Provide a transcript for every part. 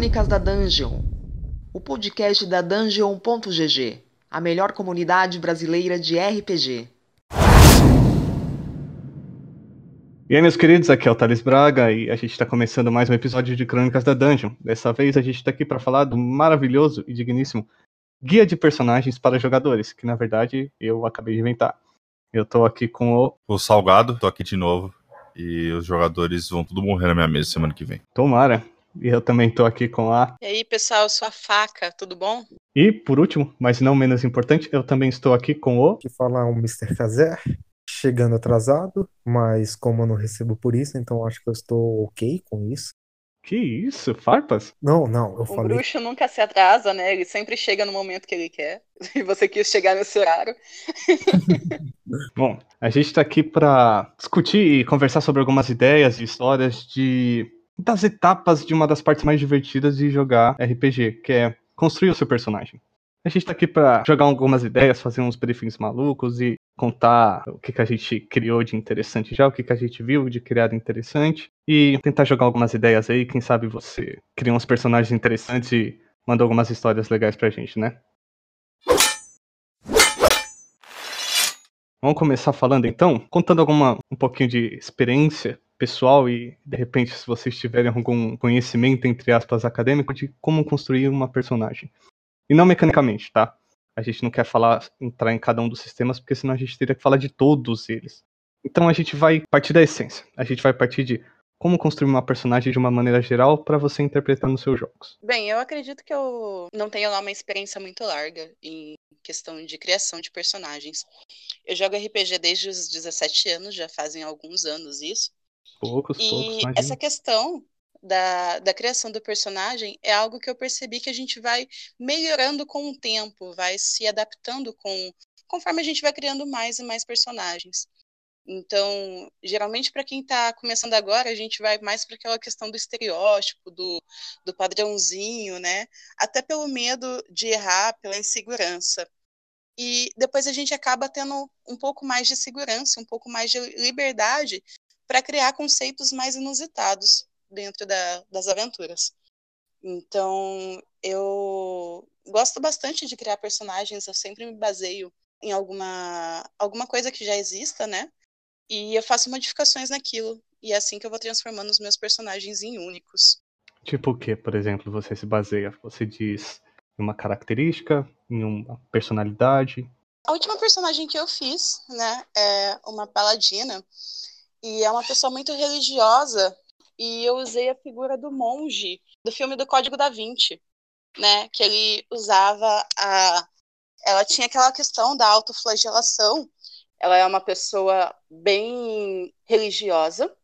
Crônicas da Dungeon, o podcast da Dungeon.gg, a melhor comunidade brasileira de RPG. E aí, meus queridos, aqui é o Thales Braga e a gente está começando mais um episódio de Crônicas da Dungeon. Dessa vez a gente está aqui para falar do maravilhoso e digníssimo Guia de Personagens para Jogadores, que na verdade eu acabei de inventar. Eu tô aqui com o. O Salgado, tô aqui de novo. E os jogadores vão tudo morrer na minha mesa semana que vem. Tomara. E eu também tô aqui com a. E aí, pessoal, eu sou a Faca, tudo bom? E, por último, mas não menos importante, eu também estou aqui com o. Que fala o Mr. Kazer, chegando atrasado, mas como eu não recebo por isso, então acho que eu estou ok com isso. Que isso? Farpas? Não, não, eu O falei. bruxo nunca se atrasa, né? Ele sempre chega no momento que ele quer. E você quis chegar nesse horário. Bom, a gente tá aqui para discutir e conversar sobre algumas ideias e histórias de das etapas de uma das partes mais divertidas de jogar RPG, que é construir o seu personagem. A gente tá aqui para jogar algumas ideias, fazer uns briefings malucos e contar o que, que a gente criou de interessante já, o que, que a gente viu de criado interessante e tentar jogar algumas ideias aí. Quem sabe você cria uns personagens interessantes e manda algumas histórias legais pra gente, né? Vamos começar falando então, contando alguma um pouquinho de experiência pessoal e de repente se vocês tiverem algum conhecimento entre aspas acadêmico de como construir uma personagem. E não mecanicamente, tá? A gente não quer falar entrar em cada um dos sistemas porque senão a gente teria que falar de todos eles. Então a gente vai partir da essência. A gente vai partir de como construir uma personagem de uma maneira geral para você interpretar nos seus jogos. Bem, eu acredito que eu não tenho lá uma experiência muito larga em questão de criação de personagens. Eu jogo RPG desde os 17 anos, já fazem alguns anos isso. Poucos, poucos, E imagina. essa questão da, da criação do personagem é algo que eu percebi que a gente vai melhorando com o tempo, vai se adaptando com conforme a gente vai criando mais e mais personagens. Então, geralmente para quem está começando agora, a gente vai mais para aquela questão do estereótipo, do, do padrãozinho, né? Até pelo medo de errar, pela insegurança. E depois a gente acaba tendo um pouco mais de segurança, um pouco mais de liberdade para criar conceitos mais inusitados dentro da, das aventuras. Então, eu gosto bastante de criar personagens, eu sempre me baseio em alguma, alguma coisa que já exista, né? E eu faço modificações naquilo. E é assim que eu vou transformando os meus personagens em únicos. Tipo o que, por exemplo, você se baseia? Você diz em uma característica, em uma personalidade. A última personagem que eu fiz, né, é uma paladina. E é uma pessoa muito religiosa. E eu usei a figura do monge do filme do Código da Vinci, né? Que ele usava a. Ela tinha aquela questão da autoflagelação. Ela é uma pessoa bem religiosa.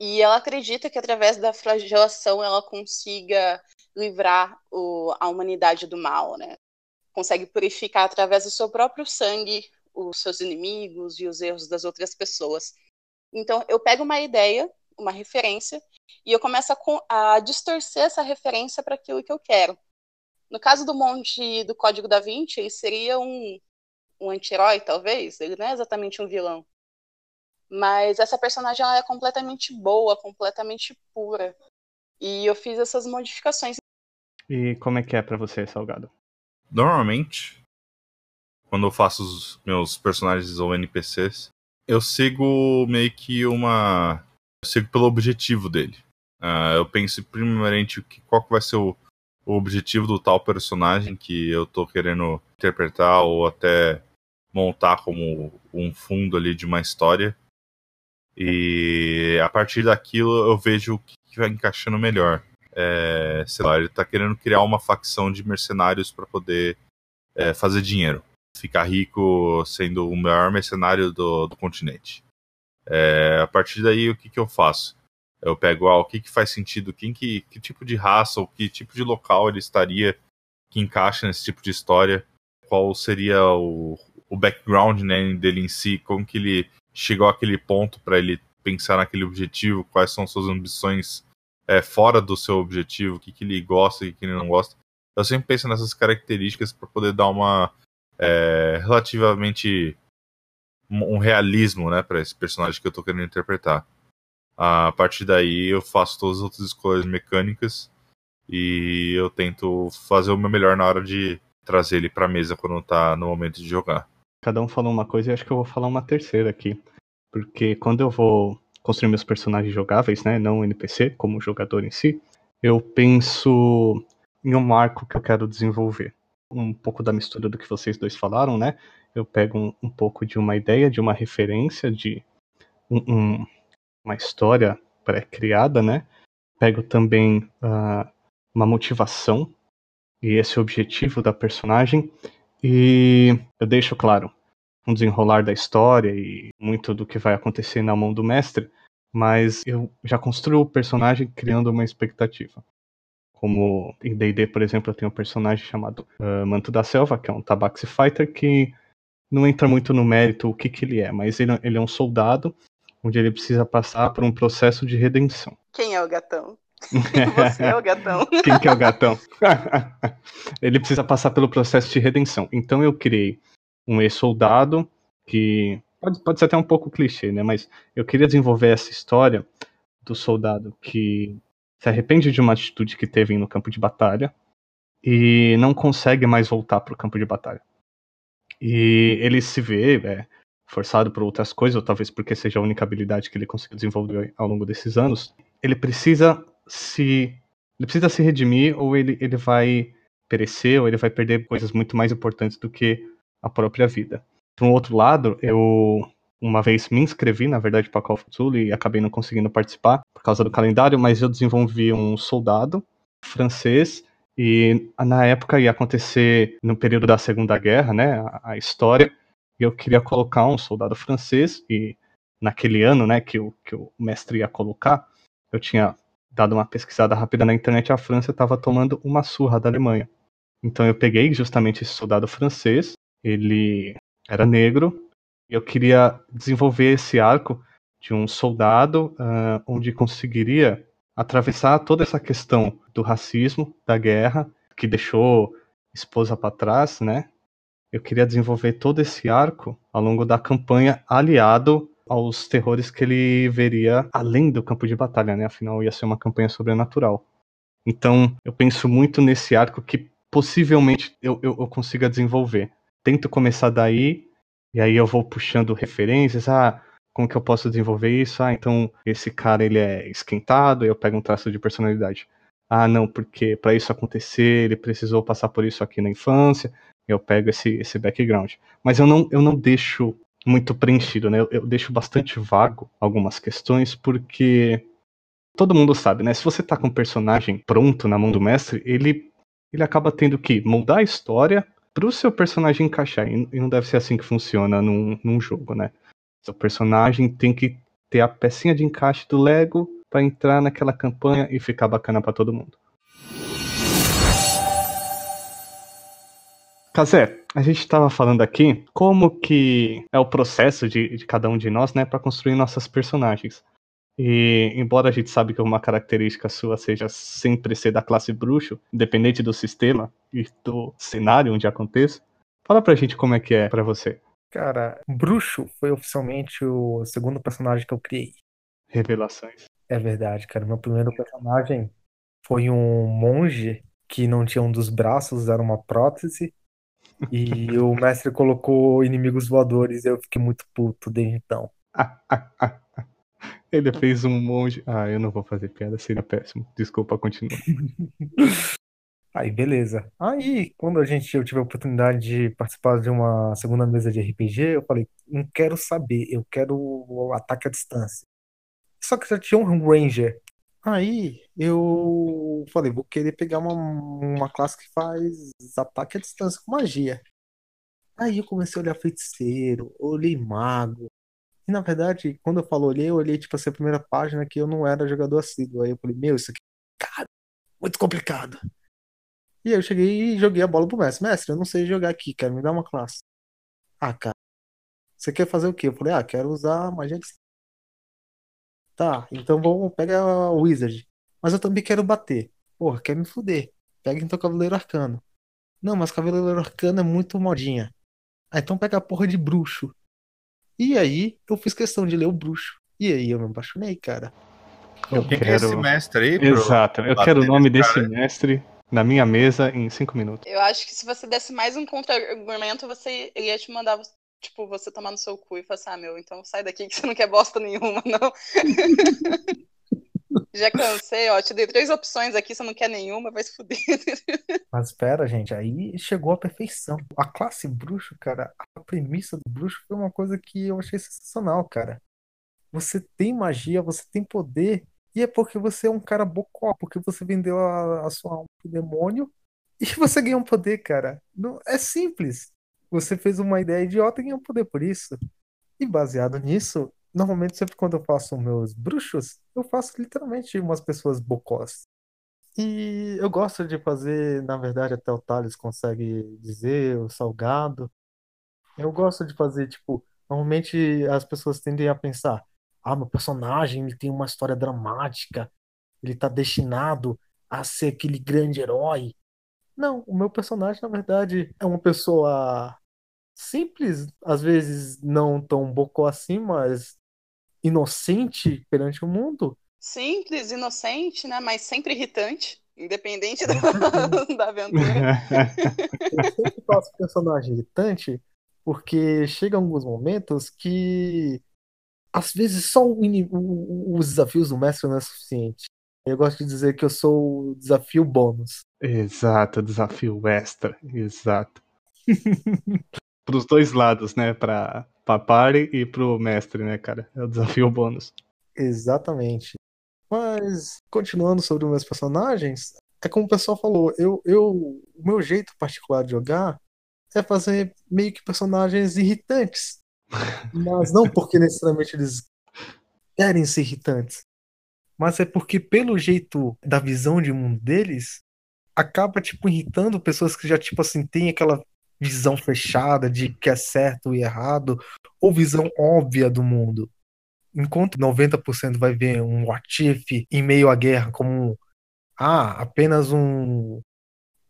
E ela acredita que através da flagelação ela consiga livrar o, a humanidade do mal, né? Consegue purificar através do seu próprio sangue os seus inimigos e os erros das outras pessoas. Então, eu pego uma ideia, uma referência, e eu começo a, a distorcer essa referência para aquilo que eu quero. No caso do monte do Código da Vinci, ele seria um, um anti-herói, talvez. Ele não é exatamente um vilão. Mas essa personagem ela é completamente boa, completamente pura. E eu fiz essas modificações. E como é que é pra você, Salgado? Normalmente, quando eu faço os meus personagens ou NPCs, eu sigo meio que uma. Eu sigo pelo objetivo dele. Ah, eu penso primeiramente que- qual que vai ser o, o objetivo do tal personagem que eu tô querendo interpretar ou até montar como um fundo ali de uma história. E a partir daquilo eu vejo o que que vai encaixando melhor. É, sei lá, ele tá querendo criar uma facção de mercenários para poder é, fazer dinheiro. Ficar rico sendo o maior mercenário do, do continente. É, a partir daí, o que, que eu faço? Eu pego ah, o que, que faz sentido, quem que, que tipo de raça ou que tipo de local ele estaria que encaixa nesse tipo de história, qual seria o, o background né, dele em si, como que ele chegou àquele ponto para ele pensar naquele objetivo, quais são suas ambições é, fora do seu objetivo, o que, que ele gosta e o que ele não gosta. Eu sempre penso nessas características para poder dar uma é, relativamente um realismo, né, para esse personagem que eu tô querendo interpretar. A partir daí eu faço todas as outras escolhas mecânicas e eu tento fazer o meu melhor na hora de trazer ele pra mesa quando tá no momento de jogar. Cada um falou uma coisa e acho que eu vou falar uma terceira aqui. Porque quando eu vou construir meus personagens jogáveis, né, não NPC, como jogador em si, eu penso em um arco que eu quero desenvolver. Um pouco da mistura do que vocês dois falaram, né? Eu pego um, um pouco de uma ideia, de uma referência, de um, um, uma história pré-criada, né? Pego também uh, uma motivação e esse objetivo da personagem e eu deixo claro um desenrolar da história e muito do que vai acontecer na mão do mestre, mas eu já construo o personagem criando uma expectativa. Como em D&D, por exemplo, eu tenho um personagem chamado uh, Manto da Selva, que é um Tabaxi Fighter, que não entra muito no mérito o que, que ele é, mas ele, ele é um soldado onde ele precisa passar por um processo de redenção. Quem é o gatão? Você é o gatão. Quem que é o gatão? ele precisa passar pelo processo de redenção. Então eu criei um ex-soldado que pode, pode ser até um pouco clichê, né? Mas eu queria desenvolver essa história do soldado que se arrepende de uma atitude que teve no campo de batalha e não consegue mais voltar para o campo de batalha. E ele se vê é, forçado por outras coisas, ou talvez porque seja a única habilidade que ele conseguiu desenvolver ao longo desses anos. Ele precisa se ele precisa se redimir ou ele, ele vai perecer ou ele vai perder coisas muito mais importantes do que a própria vida. Por um outro lado, eu uma vez me inscrevi, na verdade, para Call of Duty e acabei não conseguindo participar por causa do calendário, mas eu desenvolvi um soldado francês e na época ia acontecer no período da Segunda Guerra, né, a, a história, e eu queria colocar um soldado francês e naquele ano, né, que o, que o mestre ia colocar, eu tinha dado uma pesquisada rápida na internet, a França estava tomando uma surra da Alemanha. Então eu peguei justamente esse soldado francês, ele era negro, eu queria desenvolver esse arco de um soldado uh, onde conseguiria atravessar toda essa questão do racismo, da guerra, que deixou esposa para trás, né? Eu queria desenvolver todo esse arco ao longo da campanha, aliado aos terrores que ele veria além do campo de batalha, né? Afinal, ia ser uma campanha sobrenatural. Então, eu penso muito nesse arco que possivelmente eu, eu, eu consiga desenvolver. Tento começar daí, e aí eu vou puxando referências. Ah, como que eu posso desenvolver isso? Ah, então esse cara ele é esquentado, eu pego um traço de personalidade. Ah, não, porque para isso acontecer, ele precisou passar por isso aqui na infância. Eu pego esse, esse background. Mas eu não, eu não deixo muito preenchido, né? Eu, eu deixo bastante vago algumas questões, porque todo mundo sabe, né? Se você tá com um personagem pronto na mão do mestre, ele, ele acaba tendo que moldar a história para o seu personagem encaixar. E não deve ser assim que funciona num, num jogo, né? Seu personagem tem que ter a pecinha de encaixe do Lego para entrar naquela campanha e ficar bacana para todo mundo. Kazé, a gente estava falando aqui como que é o processo de, de cada um de nós, né, para construir nossas personagens. E embora a gente sabe que uma característica sua seja sempre ser da classe bruxo, independente do sistema e do cenário onde aconteça, fala pra gente como é que é para você. Cara, bruxo foi oficialmente o segundo personagem que eu criei. Revelações. É verdade, cara. Meu primeiro personagem foi um monge que não tinha um dos braços, era uma prótese. E o mestre colocou inimigos voadores e eu fiquei muito puto desde então. Ele fez um monge. Ah, eu não vou fazer piada, seria péssimo. Desculpa, continua. Aí, beleza. Aí, quando a gente, eu tive a oportunidade de participar de uma segunda mesa de RPG, eu falei, não quero saber, eu quero o ataque à distância. Só que já tinha um Ranger. Aí eu falei, vou querer pegar uma, uma classe que faz ataque à distância com magia. Aí eu comecei a olhar feiticeiro, olhei mago. E na verdade, quando eu falo olhei, eu olhei tipo assim, a primeira página que eu não era jogador assíduo. Aí eu falei, meu, isso aqui, cara, muito complicado. E aí eu cheguei e joguei a bola pro mestre. Mestre, eu não sei jogar aqui, quero me dar uma classe. Ah, cara, você quer fazer o quê? Eu falei, ah, quero usar magia de Tá, então vamos pegar o Wizard. Mas eu também quero bater. Porra, quer me fuder. Pega então Cavaleiro Arcano. Não, mas Cavaleiro Arcano é muito modinha. Ah, então pega a porra de bruxo. E aí eu fiz questão de ler o bruxo. E aí eu me apaixonei, cara. Eu Quem quero... é esse mestre aí? pro- Exato, eu quero o nome desse cara? mestre na minha mesa em cinco minutos. Eu acho que se você desse mais um contra-argumento, você ele ia te mandar, tipo, você tomar no seu cu e falar assim, ah, meu, então sai daqui que você não quer bosta nenhuma, não. Já cansei, ó, te dei três opções aqui, você não quer nenhuma, vai se fuder. Mas espera, gente, aí chegou a perfeição. A classe bruxo, cara, a premissa do bruxo foi uma coisa que eu achei sensacional, cara. Você tem magia, você tem poder, e é porque você é um cara bocó, porque você vendeu a, a sua alma pro demônio e você ganhou um poder, cara. Não, é simples. Você fez uma ideia idiota e ganhou um poder por isso. E baseado nisso, normalmente sempre quando eu faço meus bruxos, eu faço literalmente umas pessoas bocós. E eu gosto de fazer, na verdade, até o Thales consegue dizer, o salgado. Eu gosto de fazer, tipo, normalmente as pessoas tendem a pensar, ah, meu personagem, ele tem uma história dramática, ele tá destinado a ser aquele grande herói. Não, o meu personagem, na verdade, é uma pessoa simples, às vezes não tão bocó assim, mas inocente perante o mundo. Simples, inocente, né? Mas sempre irritante, independente da, da aventura. Eu sempre faço personagem irritante porque chega alguns momentos que às vezes só o o- os desafios do mestre não é suficiente. Eu gosto de dizer que eu sou o desafio bônus. Exato, desafio extra, exato. Pros dois lados, né? Pra, pra party e pro mestre, né, cara? É o desafio bônus. Exatamente. Mas, continuando sobre os meus personagens, é como o pessoal falou, eu, eu, o meu jeito particular de jogar é fazer meio que personagens irritantes. Mas não porque necessariamente eles querem ser irritantes. Mas é porque, pelo jeito da visão de mundo deles, acaba, tipo, irritando pessoas que já, tipo assim, têm aquela visão fechada de que é certo e errado, ou visão óbvia do mundo. Enquanto 90% vai ver um what em meio à guerra como ah, apenas um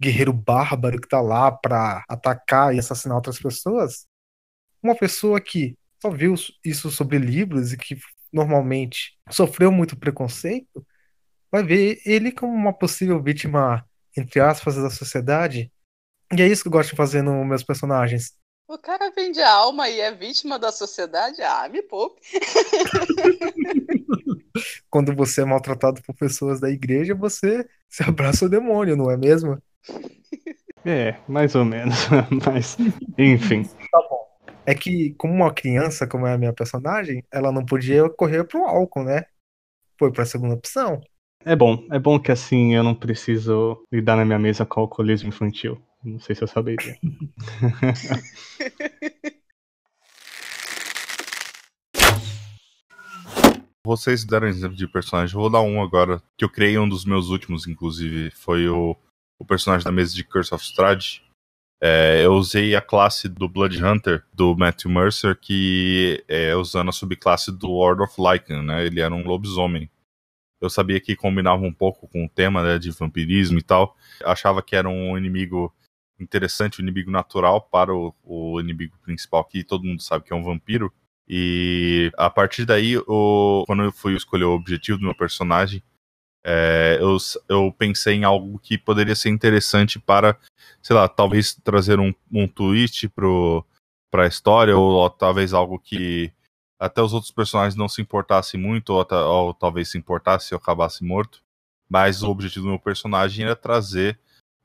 guerreiro bárbaro que tá lá pra atacar e assassinar outras pessoas, uma pessoa que só viu isso sobre livros e que normalmente sofreu muito preconceito, vai ver ele como uma possível vítima, entre aspas, da sociedade. E é isso que eu gosto de fazer nos meus personagens. O cara vende a alma e é vítima da sociedade? Ah, me poupe. Quando você é maltratado por pessoas da igreja, você se abraça o demônio, não é mesmo? É, mais ou menos. Mas, enfim. É que, como uma criança, como é a minha personagem, ela não podia correr pro álcool, né? Foi pra segunda opção. É bom, é bom que assim eu não preciso lidar na minha mesa com alcoolismo infantil. Não sei se eu saberia. Vocês deram exemplo de personagem. Eu vou dar um agora, que eu criei um dos meus últimos, inclusive. Foi o, o personagem da mesa de Curse of Strahd. É, eu usei a classe do Blood Hunter, do Matthew Mercer, que é usando a subclasse do Lord of Lycan, né? Ele era um lobisomem. Eu sabia que combinava um pouco com o tema né, de vampirismo e tal. Achava que era um inimigo interessante, um inimigo natural para o, o inimigo principal, que todo mundo sabe que é um vampiro. E a partir daí, o, quando eu fui escolher o objetivo do meu personagem, é, eu, eu pensei em algo que poderia ser interessante para, sei lá, talvez trazer um, um twist para a história, ou, ou talvez algo que até os outros personagens não se importassem muito, ou, ou talvez se importasse e eu acabasse morto. Mas o objetivo do meu personagem era trazer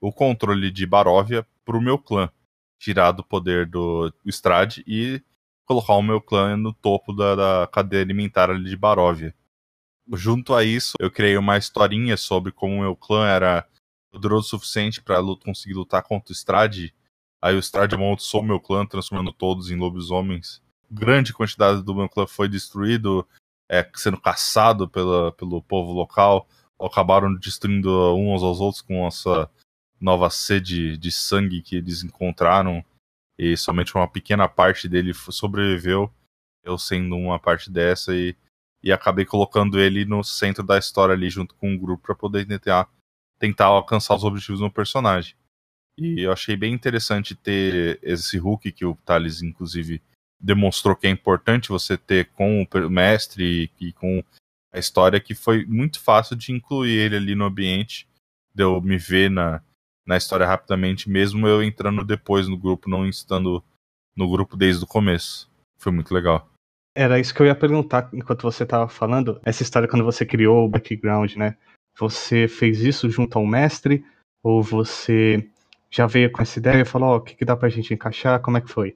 o controle de Baróvia para o meu clã, tirar do poder do Strade e colocar o meu clã no topo da, da cadeia alimentar ali de Baróvia. Junto a isso, eu criei uma historinha sobre como o meu clã era poderoso o suficiente para conseguir lutar contra o Strade. Aí o amaldiçoou o meu clã, transformando todos em lobisomens. Grande quantidade do meu clã foi destruído, é, sendo caçado pela, pelo povo local. Acabaram destruindo uns aos outros com essa nova sede de sangue que eles encontraram. E somente uma pequena parte dele sobreviveu, eu sendo uma parte dessa, e, e acabei colocando ele no centro da história ali, junto com um grupo, para poder tentar, tentar alcançar os objetivos do personagem. E eu achei bem interessante ter esse hook que o Thales, inclusive, demonstrou que é importante você ter com o mestre e com a história que foi muito fácil de incluir ele ali no ambiente, de eu me ver na, na história rapidamente, mesmo eu entrando depois no grupo, não estando no grupo desde o começo. Foi muito legal. Era isso que eu ia perguntar enquanto você estava falando. Essa história, quando você criou o background, né? Você fez isso junto ao mestre? Ou você já veio com essa ideia e falou: Ó, oh, o que, que dá pra gente encaixar? Como é que foi?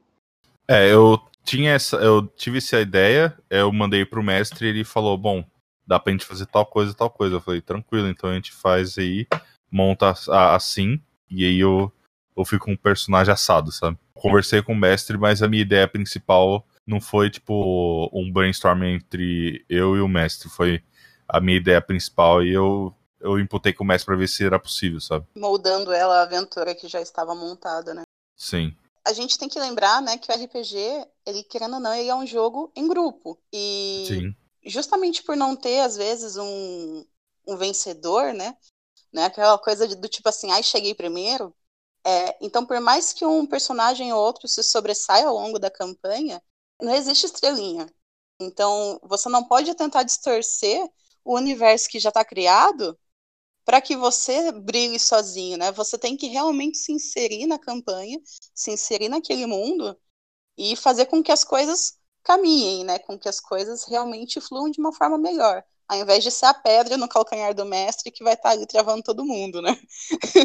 É, eu tinha essa. Eu tive essa ideia, eu mandei pro mestre e ele falou: Bom, dá pra gente fazer tal coisa, tal coisa. Eu falei: Tranquilo, então a gente faz aí, monta assim, e aí eu, eu fico com um personagem assado, sabe? Conversei com o mestre, mas a minha ideia principal não foi tipo um brainstorm entre eu e o mestre, foi a minha ideia principal e eu eu imputei com o mestre para ver se era possível, sabe? Moldando ela a aventura que já estava montada, né? Sim. A gente tem que lembrar, né, que o RPG, ele querendo ou não, ele é um jogo em grupo. E Sim. justamente por não ter às vezes um, um vencedor, né? Né, aquela coisa de, do tipo assim, ai, cheguei primeiro. É, então, por mais que um personagem ou outro se sobressaia ao longo da campanha, não existe estrelinha. Então, você não pode tentar distorcer o universo que já está criado para que você brilhe sozinho, né? Você tem que realmente se inserir na campanha, se inserir naquele mundo e fazer com que as coisas caminhem, né? Com que as coisas realmente fluam de uma forma melhor, ao invés de ser a pedra no calcanhar do mestre que vai estar tá ali travando todo mundo, né?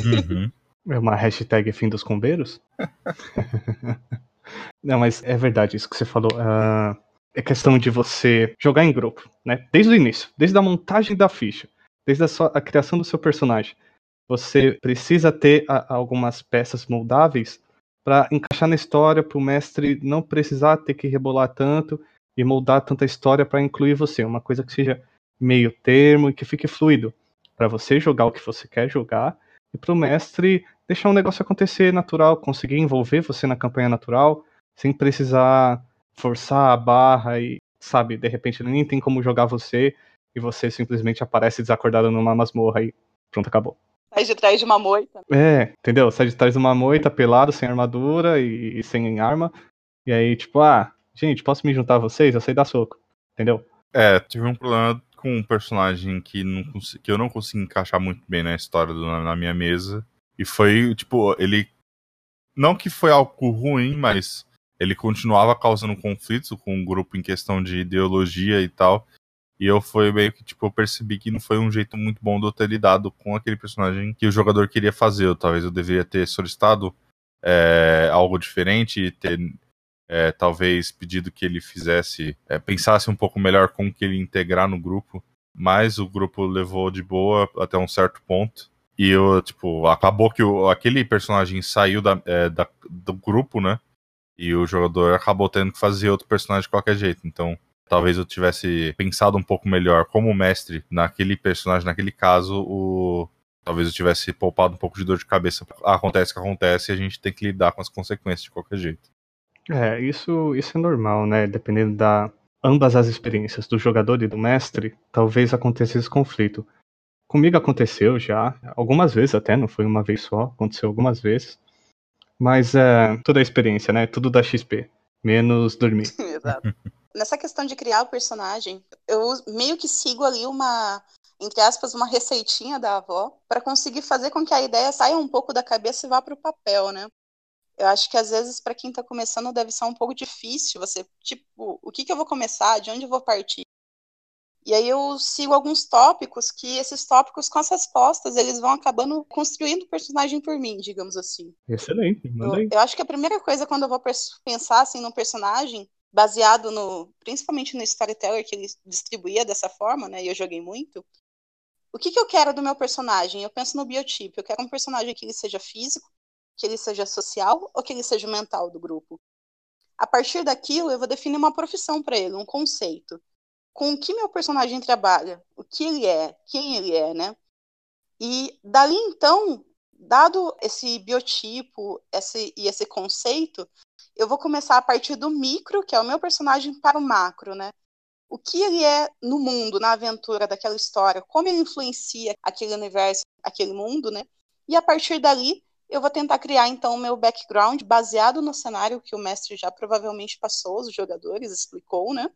Uhum. É uma hashtag fim dos combeiros? Não, mas é verdade isso que você falou. Uh, é questão de você jogar em grupo, né? Desde o início, desde a montagem da ficha, desde a, sua, a criação do seu personagem. Você precisa ter a, algumas peças moldáveis para encaixar na história, para o mestre não precisar ter que rebolar tanto e moldar tanta história para incluir você. Uma coisa que seja meio termo e que fique fluido. Para você jogar o que você quer jogar e para o mestre deixar um negócio acontecer natural, conseguir envolver você na campanha natural, sem precisar forçar a barra e, sabe, de repente nem tem como jogar você e você simplesmente aparece desacordado numa masmorra e pronto, acabou. Sai de trás de uma moita. É, entendeu? Sai de trás de uma moita, pelado, sem armadura e, e sem arma. E aí, tipo, ah, gente, posso me juntar a vocês? Eu sei dar soco. Entendeu? É, tive um problema com um personagem que, não, que eu não consegui encaixar muito bem na história do, na minha mesa. E foi, tipo, ele. Não que foi algo ruim, mas ele continuava causando conflitos com o grupo em questão de ideologia e tal. E eu foi meio que, tipo, eu percebi que não foi um jeito muito bom de eu ter lidado com aquele personagem que o jogador queria fazer. Eu, talvez eu deveria ter solicitado é, algo diferente e ter é, talvez pedido que ele fizesse, é, pensasse um pouco melhor como que ele integrar no grupo. Mas o grupo levou de boa até um certo ponto. E eu, tipo, acabou que o, aquele personagem saiu da, é, da, do grupo, né? E o jogador acabou tendo que fazer outro personagem de qualquer jeito. Então, talvez eu tivesse pensado um pouco melhor como mestre naquele personagem, naquele caso, o talvez eu tivesse poupado um pouco de dor de cabeça. Acontece o que acontece e a gente tem que lidar com as consequências de qualquer jeito. É, isso, isso é normal, né? Dependendo da ambas as experiências do jogador e do mestre, talvez aconteça esse conflito. Comigo aconteceu já, algumas vezes até, não foi uma vez só, aconteceu algumas vezes. Mas é toda a experiência, né? Tudo da XP, menos dormir. Exato. Nessa questão de criar o personagem, eu meio que sigo ali uma, entre aspas, uma receitinha da avó para conseguir fazer com que a ideia saia um pouco da cabeça e vá para o papel, né? Eu acho que às vezes para quem está começando deve ser um pouco difícil você, tipo, o que, que eu vou começar, de onde eu vou partir. E aí eu sigo alguns tópicos que esses tópicos com as respostas, eles vão acabando construindo o personagem por mim, digamos assim. Excelente, eu, eu, acho que a primeira coisa quando eu vou pensar assim num personagem, baseado no, principalmente no storyteller que ele distribuía dessa forma, né, e eu joguei muito, o que, que eu quero do meu personagem? Eu penso no biotipo, eu quero um personagem que ele seja físico, que ele seja social ou que ele seja mental do grupo. A partir daquilo, eu vou definir uma profissão para ele, um conceito com o que meu personagem trabalha, o que ele é, quem ele é, né? E dali então, dado esse biotipo esse, e esse conceito, eu vou começar a partir do micro, que é o meu personagem, para o macro, né? O que ele é no mundo, na aventura daquela história, como ele influencia aquele universo, aquele mundo, né? E a partir dali, eu vou tentar criar então o meu background baseado no cenário que o mestre já provavelmente passou, os jogadores explicou, né?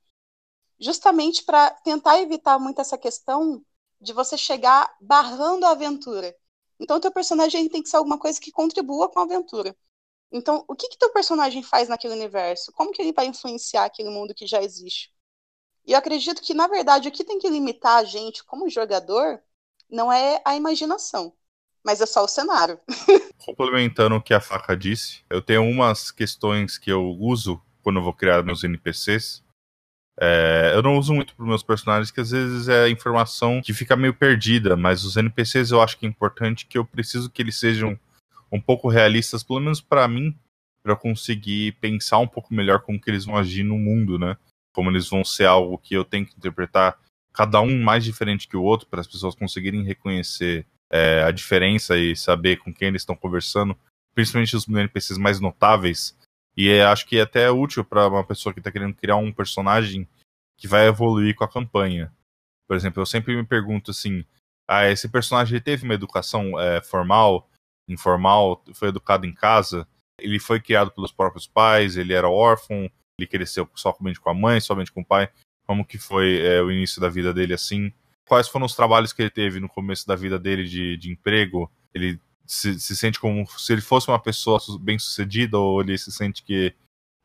justamente para tentar evitar muito essa questão de você chegar barrando a aventura. Então, teu personagem tem que ser alguma coisa que contribua com a aventura. Então, o que que teu personagem faz naquele universo? Como que ele vai influenciar aquele mundo que já existe? E eu acredito que, na verdade, o que tem que limitar a gente como jogador não é a imaginação, mas é só o cenário. Complementando o que a Faca disse, eu tenho umas questões que eu uso quando eu vou criar meus NPCs. É, eu não uso muito para meus personagens, que às vezes é informação que fica meio perdida, mas os NPCs eu acho que é importante que eu preciso que eles sejam um pouco realistas, pelo menos para mim, para conseguir pensar um pouco melhor como que eles vão agir no mundo, né? Como eles vão ser algo que eu tenho que interpretar cada um mais diferente que o outro para as pessoas conseguirem reconhecer é, a diferença e saber com quem eles estão conversando, principalmente os NPCs mais notáveis. E é, acho que é até útil para uma pessoa que está querendo criar um personagem que vai evoluir com a campanha. Por exemplo, eu sempre me pergunto assim: ah, esse personagem teve uma educação é, formal? informal, foi educado em casa. Ele foi criado pelos próprios pais, ele era órfão, ele cresceu somente com a mãe, somente com o pai. Como que foi é, o início da vida dele assim? Quais foram os trabalhos que ele teve no começo da vida dele de, de emprego? Ele se, se sente como se ele fosse uma pessoa bem sucedida ou ele se sente que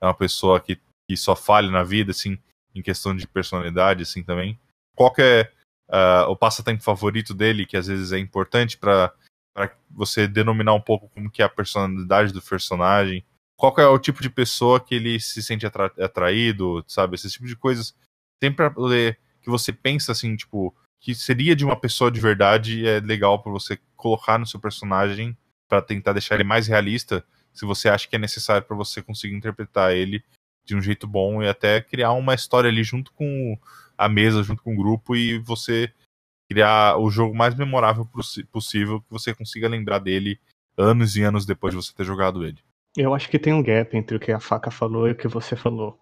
é uma pessoa que, que só falha na vida, assim, em questão de personalidade, assim, também? Qual é uh, o passatempo favorito dele, que às vezes é importante para para você denominar um pouco como que é a personalidade do personagem. Qual é o tipo de pessoa que ele se sente atra atraído, sabe? Esse tipo de coisas. Sempre para poder que você pensa assim, tipo, que seria de uma pessoa de verdade é legal para você colocar no seu personagem para tentar deixar ele mais realista, se você acha que é necessário para você conseguir interpretar ele de um jeito bom e até criar uma história ali junto com a mesa, junto com o grupo e você criar o jogo mais memorável possível que você consiga lembrar dele anos e anos depois de você ter jogado ele. Eu acho que tem um gap entre o que a faca falou e o que você falou.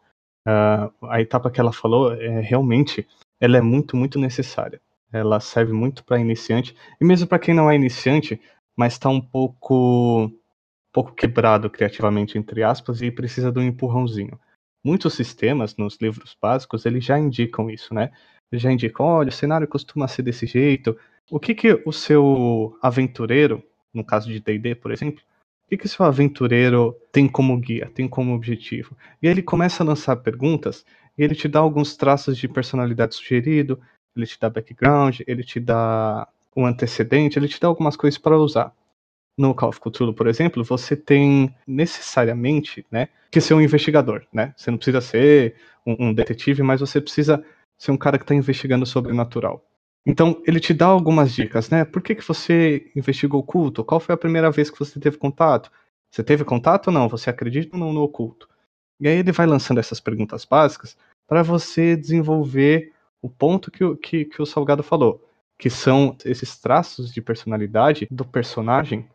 Uh, a etapa que ela falou é realmente ela é muito muito necessária. Ela serve muito para iniciante e mesmo para quem não é iniciante, mas está um pouco um pouco quebrado criativamente entre aspas e precisa de um empurrãozinho. Muitos sistemas nos livros básicos eles já indicam isso, né? já indicam, olha, o cenário costuma ser desse jeito. O que que o seu aventureiro, no caso de D&D, por exemplo, o que que seu aventureiro tem como guia, tem como objetivo? E aí ele começa a lançar perguntas e ele te dá alguns traços de personalidade sugerido, ele te dá background, ele te dá o antecedente, ele te dá algumas coisas para usar. No Call of Cthulhu, por exemplo, você tem necessariamente, né, que ser um investigador, né? Você não precisa ser um, um detetive, mas você precisa ser um cara que está investigando o sobrenatural. Então, ele te dá algumas dicas, né? Por que, que você investiga o oculto? Qual foi a primeira vez que você teve contato? Você teve contato ou não? Você acredita ou não no oculto? E aí ele vai lançando essas perguntas básicas para você desenvolver o ponto que o, que, que o Salgado falou, que são esses traços de personalidade do personagem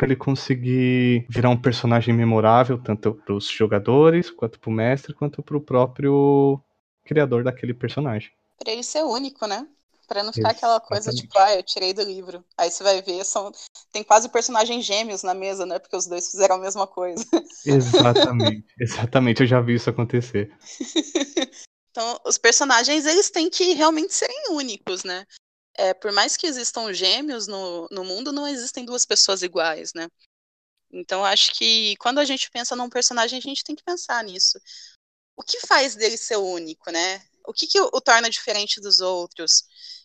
para ele conseguir virar um personagem memorável tanto para os jogadores, quanto para o mestre, quanto para o próprio criador daquele personagem. Pra ele ser único, né? Pra não ficar aquela coisa tipo, ah, eu tirei do livro. Aí você vai ver, são... tem quase personagens gêmeos na mesa, né? Porque os dois fizeram a mesma coisa. Exatamente, exatamente, eu já vi isso acontecer. então, os personagens, eles têm que realmente serem únicos, né? É, por mais que existam gêmeos no, no mundo, não existem duas pessoas iguais, né? Então, acho que quando a gente pensa num personagem, a gente tem que pensar nisso o que faz dele ser único, né? O que, que o, o torna diferente dos outros?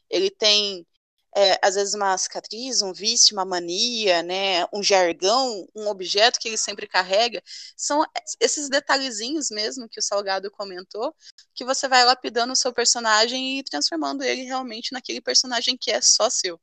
Ele tem, é, às vezes, uma cicatriz, um vício, uma mania, né? Um jargão, um objeto que ele sempre carrega. São esses detalhezinhos mesmo que o Salgado comentou, que você vai lapidando o seu personagem e transformando ele realmente naquele personagem que é só seu.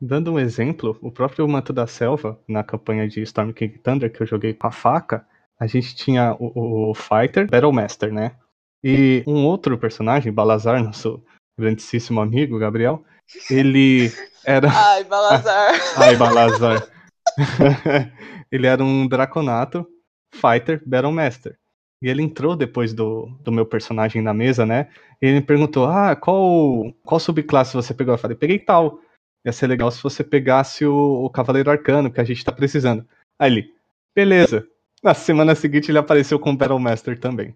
Dando um exemplo, o próprio Manto da Selva, na campanha de Storm King Thunder, que eu joguei com a faca, a gente tinha o, o Fighter, Battlemaster, né? E um outro personagem, Balazar, nosso grandíssimo amigo, Gabriel, ele era. Ai, Balazar! Ai, Balazar! ele era um Draconato, Fighter, Battlemaster. E ele entrou depois do, do meu personagem na mesa, né? E ele me perguntou: Ah, qual, qual subclasse você pegou? Eu falei: Peguei tal. Ia ser legal se você pegasse o, o Cavaleiro Arcano, que a gente tá precisando. Aí ele: Beleza. Na semana seguinte ele apareceu com o Battle Master também.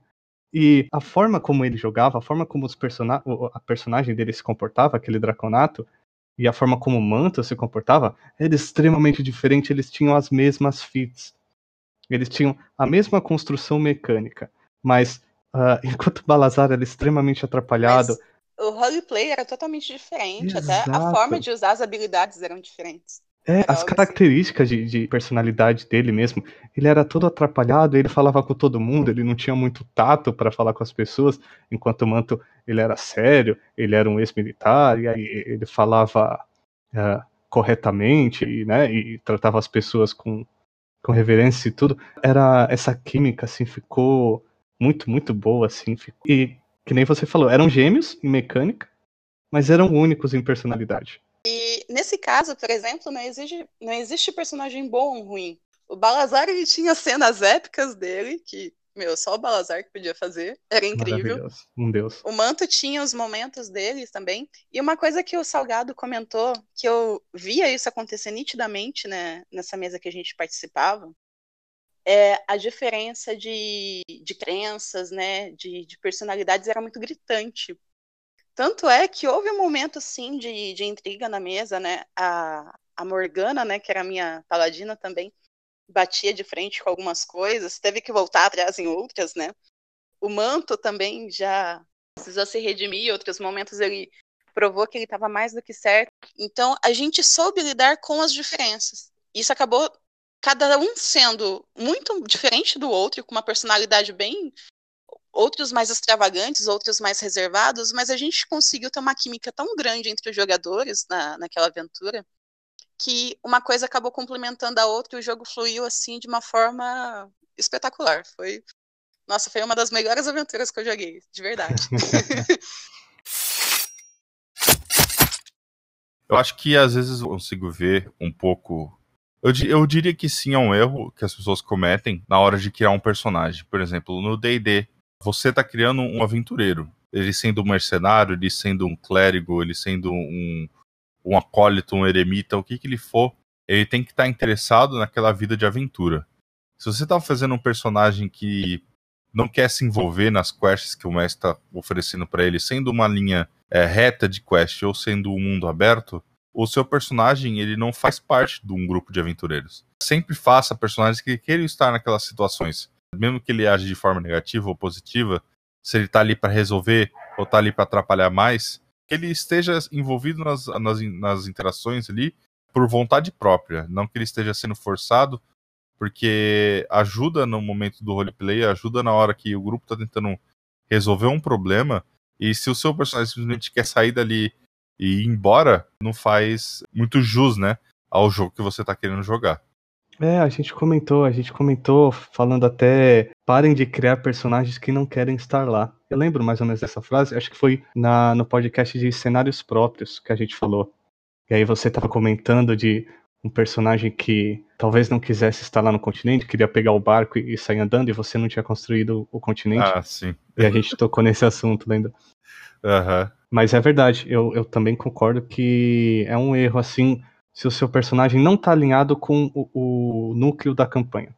E a forma como ele jogava, a forma como os person a personagem dele se comportava, aquele Draconato, e a forma como o Manto se comportava, era extremamente diferente. Eles tinham as mesmas fits. Eles tinham a mesma construção mecânica. Mas uh, enquanto o Balazar era extremamente atrapalhado. Mas o roleplay era totalmente diferente. Exato. Até a forma de usar as habilidades eram diferentes. É, as assim. características de, de, personalidade dele mesmo. Ele era todo atrapalhado, ele falava com todo mundo, ele não tinha muito tato para falar com as pessoas, enquanto o Manto ele era sério, ele era um ex-militar, e aí ele falava uh, corretamente, e, né, e tratava as pessoas com, com reverência e tudo. Era essa química, assim, ficou muito, muito boa, assim. E, que nem você falou, eram gêmeos em mecânica, mas eram únicos em personalidade. Nesse caso, por exemplo, não existe, não existe personagem bom ou ruim. O Balazar ele tinha cenas épicas dele, que, meu, só o Balazar que podia fazer. Era incrível. Um deus. O Manto tinha os momentos deles também. E uma coisa que o Salgado comentou, que eu via isso acontecer nitidamente né, nessa mesa que a gente participava, é a diferença de, de crenças, né, de, de personalidades era muito gritante. Tanto é que houve um momento, assim, de, de intriga na mesa, né? A, a Morgana, né, que era minha paladina também, batia de frente com algumas coisas, teve que voltar atrás em outras, né? O Manto também já precisou se redimir, em outros momentos ele provou que ele estava mais do que certo. Então, a gente soube lidar com as diferenças. Isso acabou cada um sendo muito diferente do outro, com uma personalidade bem outros mais extravagantes, outros mais reservados, mas a gente conseguiu ter uma química tão grande entre os jogadores na, naquela aventura que uma coisa acabou complementando a outra e o jogo fluiu assim de uma forma espetacular. Foi, nossa, foi uma das melhores aventuras que eu joguei, de verdade. eu acho que às vezes eu consigo ver um pouco eu, eu, diria que sim, é um erro que as pessoas cometem na hora de criar um personagem. Por exemplo, no DD, você está criando um aventureiro. Ele sendo um mercenário, ele sendo um clérigo, ele sendo um, um acólito, um eremita, o que, que ele for, ele tem que estar tá interessado naquela vida de aventura. Se você está fazendo um personagem que não quer se envolver nas quests que o mestre está oferecendo para ele, sendo uma linha é, reta de quest ou sendo um mundo aberto, o seu personagem ele não faz parte de um grupo de aventureiros. Sempre faça personagens que queiram estar naquelas situações mesmo que ele age de forma negativa ou positiva, se ele está ali para resolver ou está ali para atrapalhar mais, que ele esteja envolvido nas, nas, nas interações ali por vontade própria, não que ele esteja sendo forçado, porque ajuda no momento do roleplay, ajuda na hora que o grupo está tentando resolver um problema, e se o seu personagem simplesmente quer sair dali e ir embora, não faz muito jus, né, ao jogo que você está querendo jogar. É, a gente comentou, a gente comentou falando até parem de criar personagens que não querem estar lá. Eu lembro mais ou menos dessa frase, acho que foi na, no podcast de cenários próprios que a gente falou. E aí você estava comentando de um personagem que talvez não quisesse estar lá no continente, queria pegar o barco e, e sair andando, e você não tinha construído o continente. Ah, sim. E a gente tocou nesse assunto, lembra? Uhum. Mas é verdade, eu, eu também concordo que é um erro assim se o seu personagem não está alinhado com o, o, núcleo da campanha.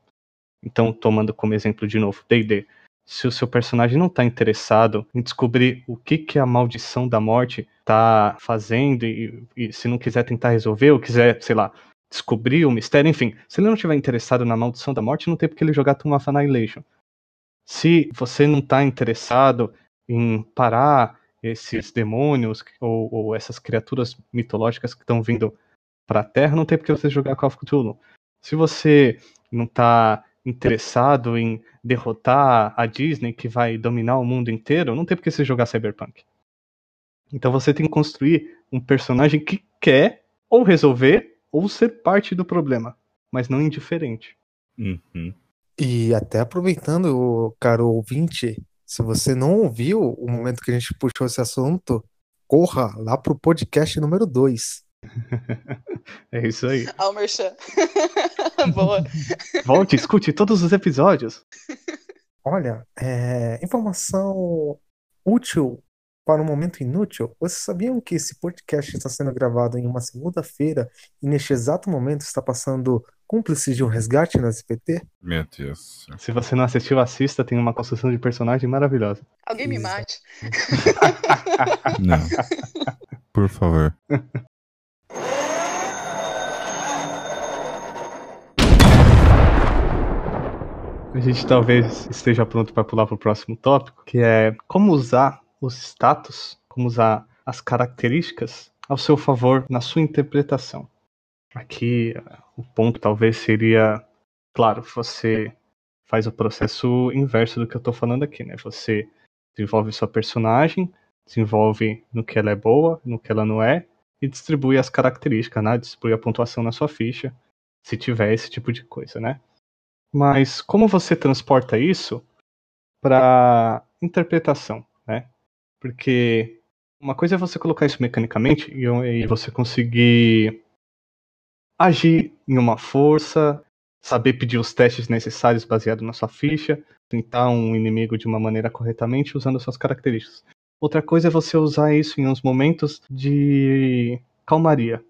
Então, tomando como exemplo de novo D&D, se o seu personagem não está interessado em descobrir o que, que a maldição da morte está fazendo e, e, se não quiser tentar resolver ou quiser, sei lá, descobrir o mistério, enfim, se ele não estiver interessado na maldição da morte, não tem porque ele jogar Tomb of Annihilation. Se você não está interessado em parar esses demônios ou, ou essas criaturas mitológicas que estão vindo para a Terra, não tem porque você jogar Call of Cthulhu. Se você não está interessado em derrotar a Disney que vai dominar o mundo inteiro, não tem porque você jogar Cyberpunk. Então você tem que construir um personagem que quer ou resolver ou ser parte do problema, mas não indiferente. Uhum. E até aproveitando, caro ouvinte, se você não ouviu o momento que a gente puxou esse assunto, corra lá pro podcast número 2. é isso aí. Almerchan. Boa. Volte, escute todos os episódios. Olha, é, informação útil para um momento inútil, vocês sabiam que esse podcast está sendo gravado em uma segunda-feira e neste exato momento está passando cúmplices de um resgate no SPT? Meu Deus. Se você não assistiu, assista, tem uma construção de personagem maravilhosa. Alguém me mate. Não. Por favor. A gente talvez esteja pronto para pular para o próximo tópico, que é como usar os status, como usar as características ao seu favor na sua interpretação. Aqui o ponto talvez seria, claro, você faz o processo inverso do que eu estou falando aqui, né? Você desenvolve sua personagem, desenvolve no que ela é boa, no que ela não é, e distribui as características, né? Distribui a pontuação na sua ficha, se tiver esse tipo de coisa, né? Mas como você transporta isso para interpretação, né? Porque uma coisa é você colocar isso mecanicamente e, e você conseguir agir em uma força, saber pedir os testes necessários baseado na sua ficha, tentar um inimigo de uma maneira corretamente usando suas características. Outra coisa é você usar isso em uns momentos de calmaria.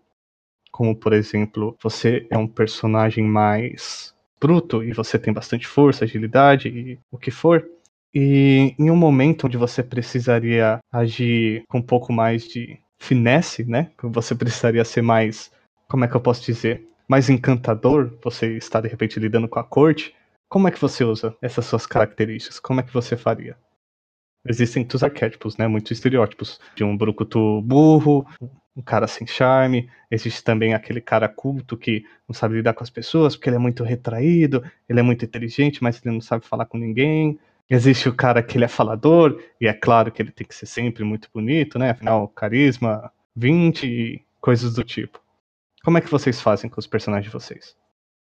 Como, por exemplo, você é um personagem mais bruto e você tem bastante força, agilidade e o que for. E em um momento onde você precisaria agir com um pouco mais de finesse, né? Você precisaria ser mais, como é que eu posso dizer, mais encantador, você está de repente lidando com a corte. Como é que você usa essas suas características? Como é que você faria? Existem muitos arquétipos, né? Muitos estereótipos de um brucutu burro, um cara sem charme. Existe também aquele cara culto que não sabe lidar com as pessoas porque ele é muito retraído, ele é muito inteligente, mas ele não sabe falar com ninguém. Existe o cara que ele é falador, e é claro que ele tem que ser sempre muito bonito, né? Afinal, carisma 20 e coisas do tipo. Como é que vocês fazem com os personagens de vocês?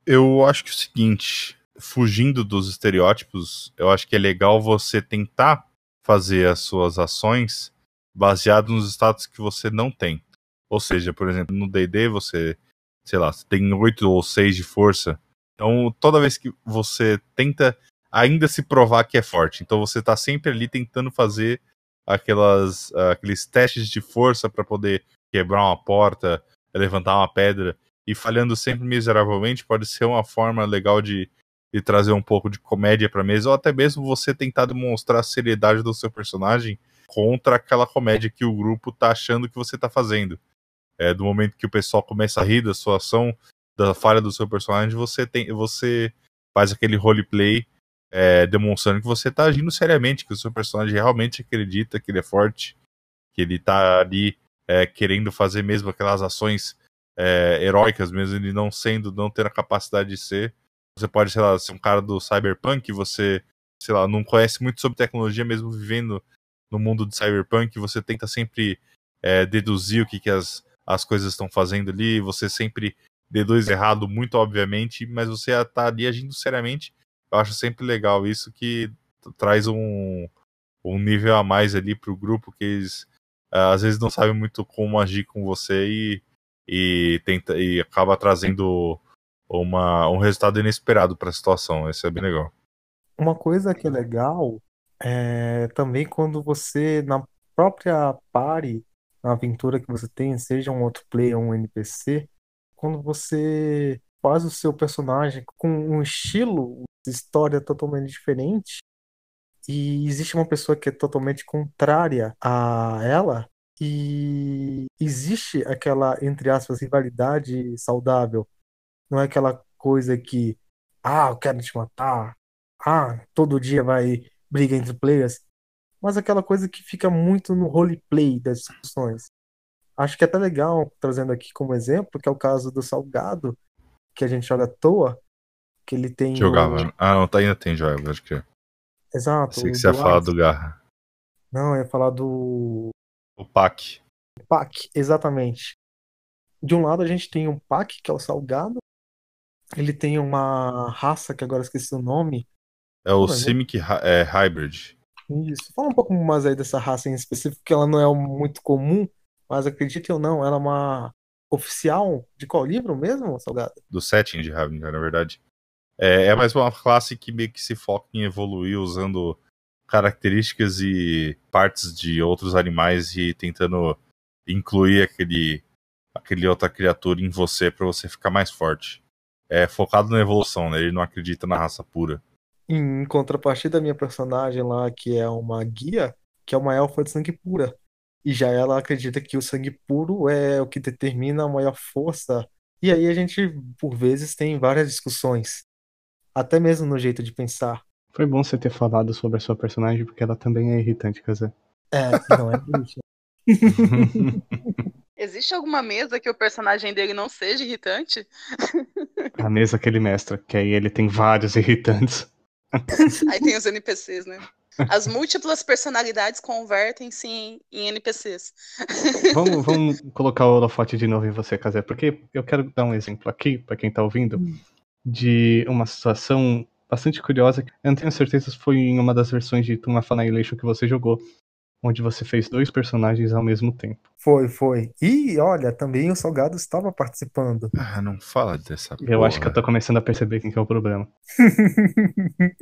Eu acho que é o seguinte, fugindo dos estereótipos, eu acho que é legal você tentar fazer as suas ações baseado nos status que você não tem. Ou seja, por exemplo, no D&D você, sei lá, você tem 8 ou 6 de força. Então, toda vez que você tenta ainda se provar que é forte, então você tá sempre ali tentando fazer aquelas aqueles testes de força para poder quebrar uma porta, levantar uma pedra e falhando sempre miseravelmente, pode ser uma forma legal de, de trazer um pouco de comédia pra mesa, ou até mesmo você tentar demonstrar a seriedade do seu personagem contra aquela comédia que o grupo tá achando que você tá fazendo. É, do momento que o pessoal começa a rir da sua ação, da falha do seu personagem, você tem você faz aquele roleplay é, demonstrando que você tá agindo seriamente, que o seu personagem realmente acredita que ele é forte, que ele tá ali é, querendo fazer mesmo aquelas ações é, heróicas, mesmo ele não sendo, não ter a capacidade de ser. Você pode, sei lá, ser um cara do cyberpunk, você, sei lá, não conhece muito sobre tecnologia, mesmo vivendo no mundo de cyberpunk, você tenta sempre é, deduzir o que, que as, as coisas estão fazendo ali, você sempre deduz errado, muito obviamente, mas você tá ali agindo seriamente. Eu acho sempre legal isso que traz um, um nível a mais ali pro grupo que eles uh, às vezes não sabem muito como agir com você e, e tenta e acaba trazendo uma, um resultado inesperado para a situação. Isso é bem legal. Uma coisa que é legal é também quando você, na própria party, na aventura que você tem, seja um outro player ou um NPC, quando você faz o seu personagem com um estilo história totalmente diferente e existe uma pessoa que é totalmente contrária a ela e existe aquela, entre aspas, rivalidade saudável. Não é aquela coisa que, ah, eu quero te matar, ah, todo dia vai briga entre players, mas aquela coisa que fica muito no roleplay das discussões. Acho que é até legal, trazendo aqui como exemplo, que é o caso do Salgado, que a gente joga à toa, que ele tem. o- Jogava. Ah, não, tá, ainda tem jogo, acho que é. Exato. Sei que o você ia falar do Garra. Não, eu ia falar do O Pac. Pac, exatamente. De um lado a gente tem um Pac, que é o Salgado. Ele tem uma raça que agora esqueci o nome. É o Simic é, Hybrid. Isso. Fala um pouco mais aí dessa raça em específico, que ela não é muito comum, mas acreditem ou não, ela é uma oficial de qual livro mesmo, Salgado? do setting de Ravnica, na verdade. É, é mais uma classe que meio que se foca em evoluir usando características e partes de outros animais e tentando incluir aquele, aquele outra criatura em você para você ficar mais forte. É focado na evolução, né? Ele não acredita na raça pura. Em contrapartida, minha personagem lá, que é uma guia, que é uma elfa de sangue pura. E já ela acredita que o sangue puro é o que determina a maior força. E aí a gente, por vezes, tem várias discussões. Até mesmo no jeito de pensar. Foi bom você ter falado sobre a sua personagem, porque ela também é irritante, Kazé. É, não é bruxa. Existe alguma mesa que o personagem dele não seja irritante? a mesa que ele mestra, que aí ele tem vários irritantes. Aí tem os NPCs, né? As múltiplas personalidades convertem-se em, em, NPCs. Vamos, vamos colocar o holofote de novo em você, Kazé, porque eu quero dar um exemplo aqui, para quem tá ouvindo, hum. de uma situação bastante curiosa. Eu não tenho certeza se foi em uma das versões de of Annihilation que você jogou, onde você fez dois personagens ao mesmo tempo. Foi, foi. E olha, também o Salgado estava participando. Ah, não fala dessa Eu porra. acho que eu tô começando a perceber quem que é o problema.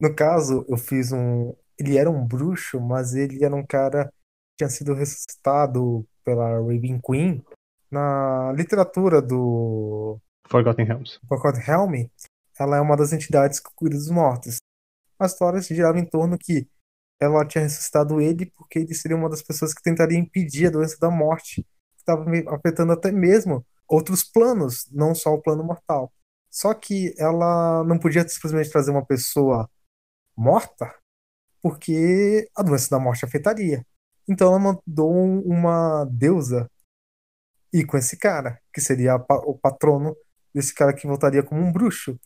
no caso, eu fiz um. Ele era um bruxo, mas ele era um cara que tinha sido ressuscitado pela Raven Queen na literatura do. Forgotten Realms. Forgotten Realms ela é uma das entidades que cuida dos mortos. A história se girava em torno que ela tinha ressuscitado ele porque ele seria uma das pessoas que tentaria impedir a doença da morte, que estava afetando até mesmo outros planos, não só o plano mortal. Só que ela não podia simplesmente trazer uma pessoa morta, porque a doença da morte afetaria. Então ela mandou uma deusa ir com esse cara, que seria o patrono desse cara que voltaria como um bruxo.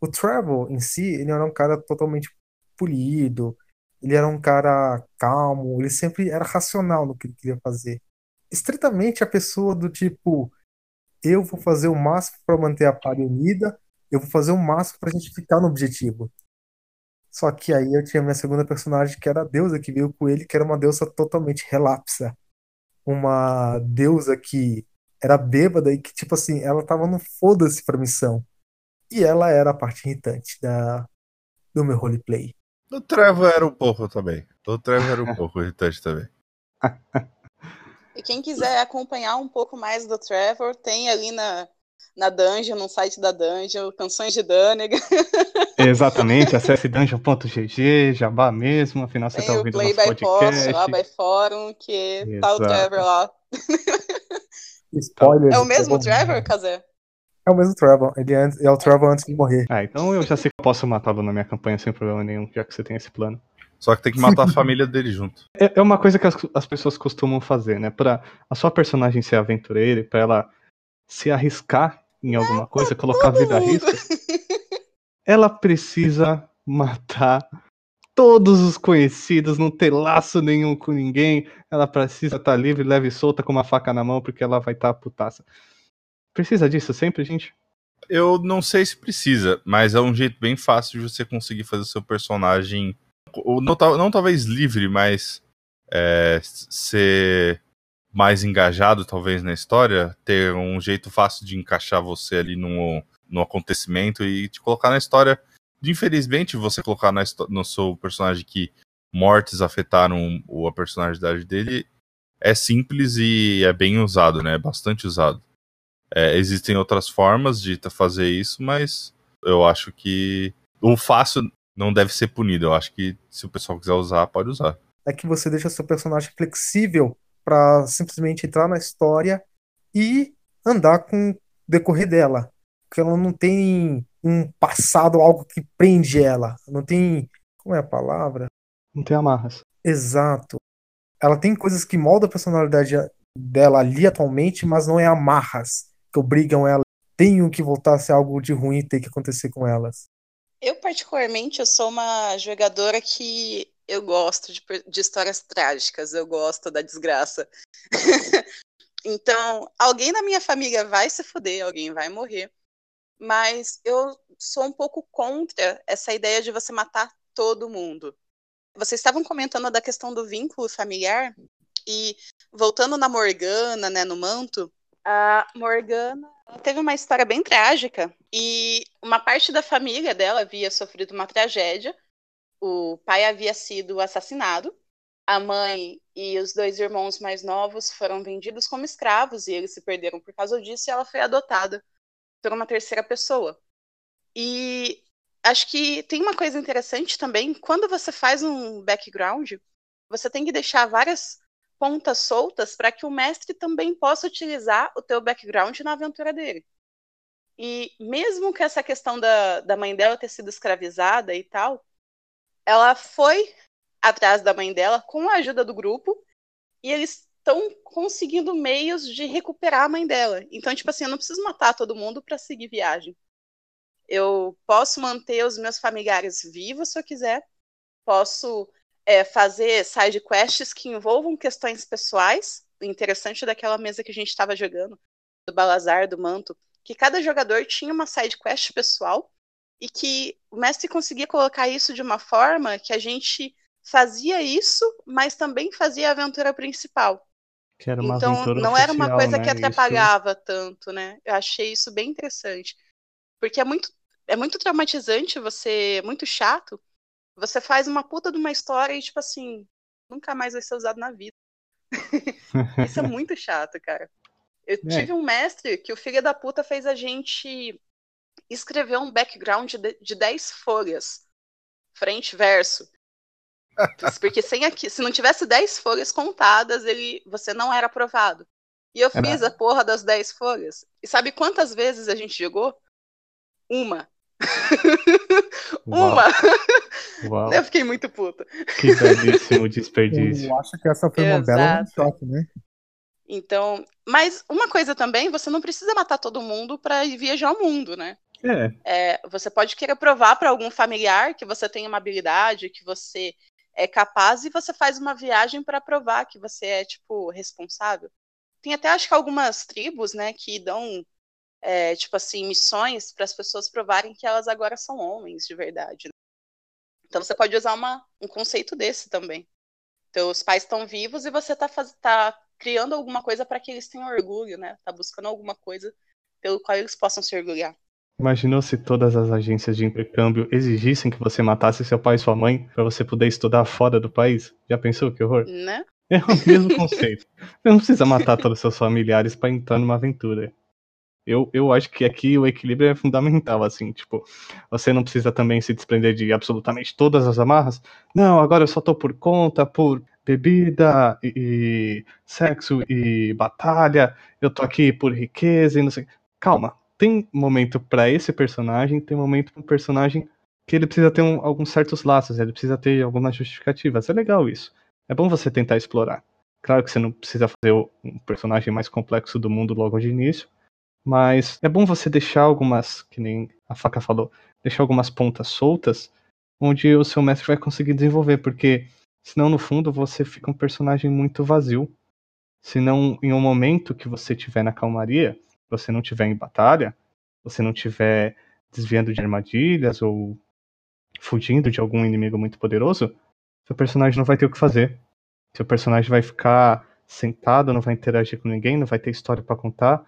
O Trevor em si, ele era um cara totalmente polido, ele era um cara calmo, ele sempre era racional no que ele queria fazer. Estritamente a pessoa do tipo, eu vou fazer o máximo para manter a party unida, eu vou fazer o máximo para a gente ficar no objetivo. Só que aí eu tinha minha segunda personagem, que era a deusa que veio com ele, que era uma deusa totalmente relapsa. Uma deusa que era bêbada e que, tipo assim, ela tava no foda-se pra missão. E ela era a parte irritante da, do meu roleplay. O Trevor era um pouco também. O Trevor era um pouco irritante também. E quem quiser acompanhar um pouco mais do Trevor, tem ali na, na Dungeon, no site da Dungeon, Canções de Danegan. Exatamente, acesse dungeon.gg, jabá mesmo, afinal você tá ouvindo o Play nosso by podcast. lá by Fórum, que Exato. tá o Trevor lá. Spoiler. É o mesmo Trevor, Kazé? É o mesmo Trevor. Ele é, é o Trevor antes de morrer. Ah, então eu já sei que eu posso matá-lo na minha campanha sem problema nenhum, já que você tem esse plano. Só que tem que matar a família dele junto. É, é uma coisa que as, as, pessoas costumam fazer, né? Pra a sua personagem ser aventureira e pra ela se arriscar em alguma coisa, colocar a vida a risco, ela precisa matar todos os conhecidos, não ter laço nenhum com ninguém. Ela precisa estar tá livre, leve e solta com uma faca na mão, porque ela vai estar tá putaça. Precisa disso sempre, gente? Eu não sei se precisa, mas é um jeito bem fácil de você conseguir fazer o seu personagem. Não, não talvez livre, mas é, ser mais engajado, talvez, na história, ter um jeito fácil de encaixar você ali no, no acontecimento e te colocar na história. Infelizmente, você colocar na, no seu personagem que mortes afetaram a personalidade dele é simples e é bem usado, né? É bastante usado. É, existem outras formas de fazer isso, mas eu acho que o fácil não deve ser punido. Eu acho que se o pessoal quiser usar, pode usar. É que você deixa seu personagem flexível para simplesmente entrar na história e andar com o decorrer dela. Porque ela não tem um passado, algo que prende ela. Não tem. Como é a palavra? Não tem amarras. Exato. Ela tem coisas que moldam a personalidade dela ali atualmente, mas não é amarras que obrigam ela, tenham que voltar a ser algo de ruim ter que acontecer com elas? Eu, particularmente, eu sou uma jogadora que eu gosto de, de histórias trágicas, eu gosto da desgraça. então, alguém na minha família vai se fuder, alguém vai morrer. Mas eu sou um pouco contra essa ideia de você matar todo mundo. Vocês estavam comentando da questão do vínculo familiar, e voltando na Morgana, né, no manto, a Morgana teve uma história bem trágica e uma parte da família dela havia sofrido uma tragédia o pai havia sido assassinado, a mãe e os dois irmãos mais novos foram vendidos como escravos e eles se perderam por causa disso e ela foi adotada por uma terceira pessoa. E acho que tem uma coisa interessante também, quando você faz um background, você tem que deixar várias pontas soltas para que o mestre também possa utilizar o teu background na aventura dele. E mesmo que essa questão da, da mãe dela ter sido escravizada e tal, ela foi atrás da mãe dela com a ajuda do grupo e eles estão conseguindo meios de recuperar a mãe dela. Então, tipo assim, eu não preciso matar todo mundo para seguir viagem. Eu posso manter os meus familiares vivos se eu quiser. Posso é, fazer side quests que envolvam questões pessoais. O interessante daquela mesa que a gente estava jogando, do Balazar, do Manto, que cada jogador tinha uma side quest pessoal e que o mestre conseguia colocar isso de uma forma que a gente fazia isso, mas também fazia a aventura principal. Que era uma então aventura não era uma coisa né? que Isso- atrapalhava tanto, né? Eu achei isso bem interessante. Porque é muito, é muito traumatizante, você. muito chato. Você faz uma puta de uma história e, tipo assim, nunca mais vai ser usado na vida. Isso é muito chato, cara. Eu É. tive um mestre que o filho da puta fez a gente escrever um background de, de 10 folhas. Frente e verso. Porque sem aqui, se não tivesse 10 folhas contadas, ele, você não era aprovado. E eu fiz a porra das 10 folhas. E sabe quantas vezes a gente jogou? Uma. Uau, Uma! uau, Eu fiquei muito puta. que belíssimo desperdício. Eu acho que essa foi uma bela Exato. shot, né? Então, mas uma coisa também, você não precisa matar todo mundo para viajar o mundo, né? É, É, você pode querer provar para algum familiar que você tem uma habilidade, que você é capaz e você faz uma viagem para provar que você é tipo responsável. Tem até acho que algumas tribos, né, que dão é, tipo assim missões para as pessoas provarem que elas agora são homens de verdade. né? Então você pode usar uma, um conceito desse também. Então os pais estão vivos e você está tá criando alguma coisa para que eles tenham orgulho, né? Tá buscando alguma coisa pelo qual eles possam se orgulhar. imaginou se todas as agências de intercâmbio exigissem que você matasse seu pai e sua mãe pra você poder estudar fora do país? Já pensou que horror? Né? É o mesmo conceito. Você não precisa matar todos os seus familiares pra entrar numa aventura. Eu, eu acho que aqui o equilíbrio é fundamental, assim, tipo, você não precisa também se desprender de absolutamente todas as amarras. Não, agora eu só tô por conta, por bebida e, e sexo e batalha, eu tô aqui por riqueza e não sei. Calma, tem momento pra esse personagem, tem momento pra um personagem que ele precisa ter um- alguns certos laços, ele precisa ter algumas justificativas. É legal isso. É bom você tentar explorar. Claro que você não precisa fazer o um personagem mais complexo do mundo logo de início, mas é bom você deixar algumas, que nem a faca falou, deixar algumas pontas soltas, onde o seu mestre vai conseguir desenvolver, porque senão no fundo você fica um personagem muito vazio. Se não em um momento que você tiver na calmaria, você não tiver em batalha, você não tiver desviando de armadilhas ou fugindo de algum inimigo muito poderoso, seu personagem não vai ter o que fazer. Seu personagem vai ficar sentado, não vai interagir com ninguém, não vai ter história pra contar.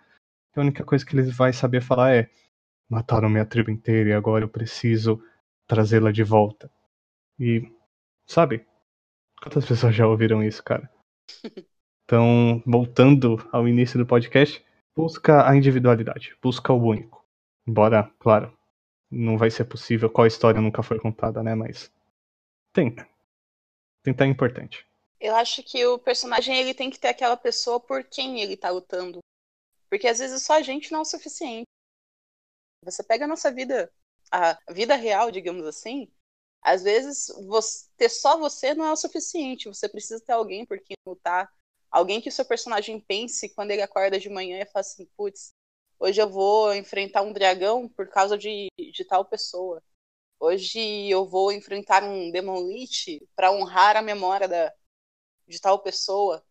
A única coisa que ele vai saber falar é: mataram minha tribo inteira e agora eu preciso trazê-la de volta. E, sabe? Quantas pessoas já ouviram isso, cara? Então, voltando ao início do podcast, busca a individualidade, busca o único. Embora, claro, não vai ser possível, qual história nunca foi contada, né? Mas tenta. Tentar é importante. Eu acho que o personagem ele tem que ter aquela pessoa por quem ele tá lutando. Porque às vezes só a gente não é o suficiente. Você pega a nossa vida, a vida real, digamos assim, às vezes você, ter só você não é o suficiente. Você precisa ter alguém por quem lutar. Alguém que o seu personagem pense quando ele acorda de manhã e fala assim, putz, hoje eu vou enfrentar um dragão por causa de, de tal pessoa. Hoje eu vou enfrentar um Demon Lich para honrar a memória da, de tal pessoa.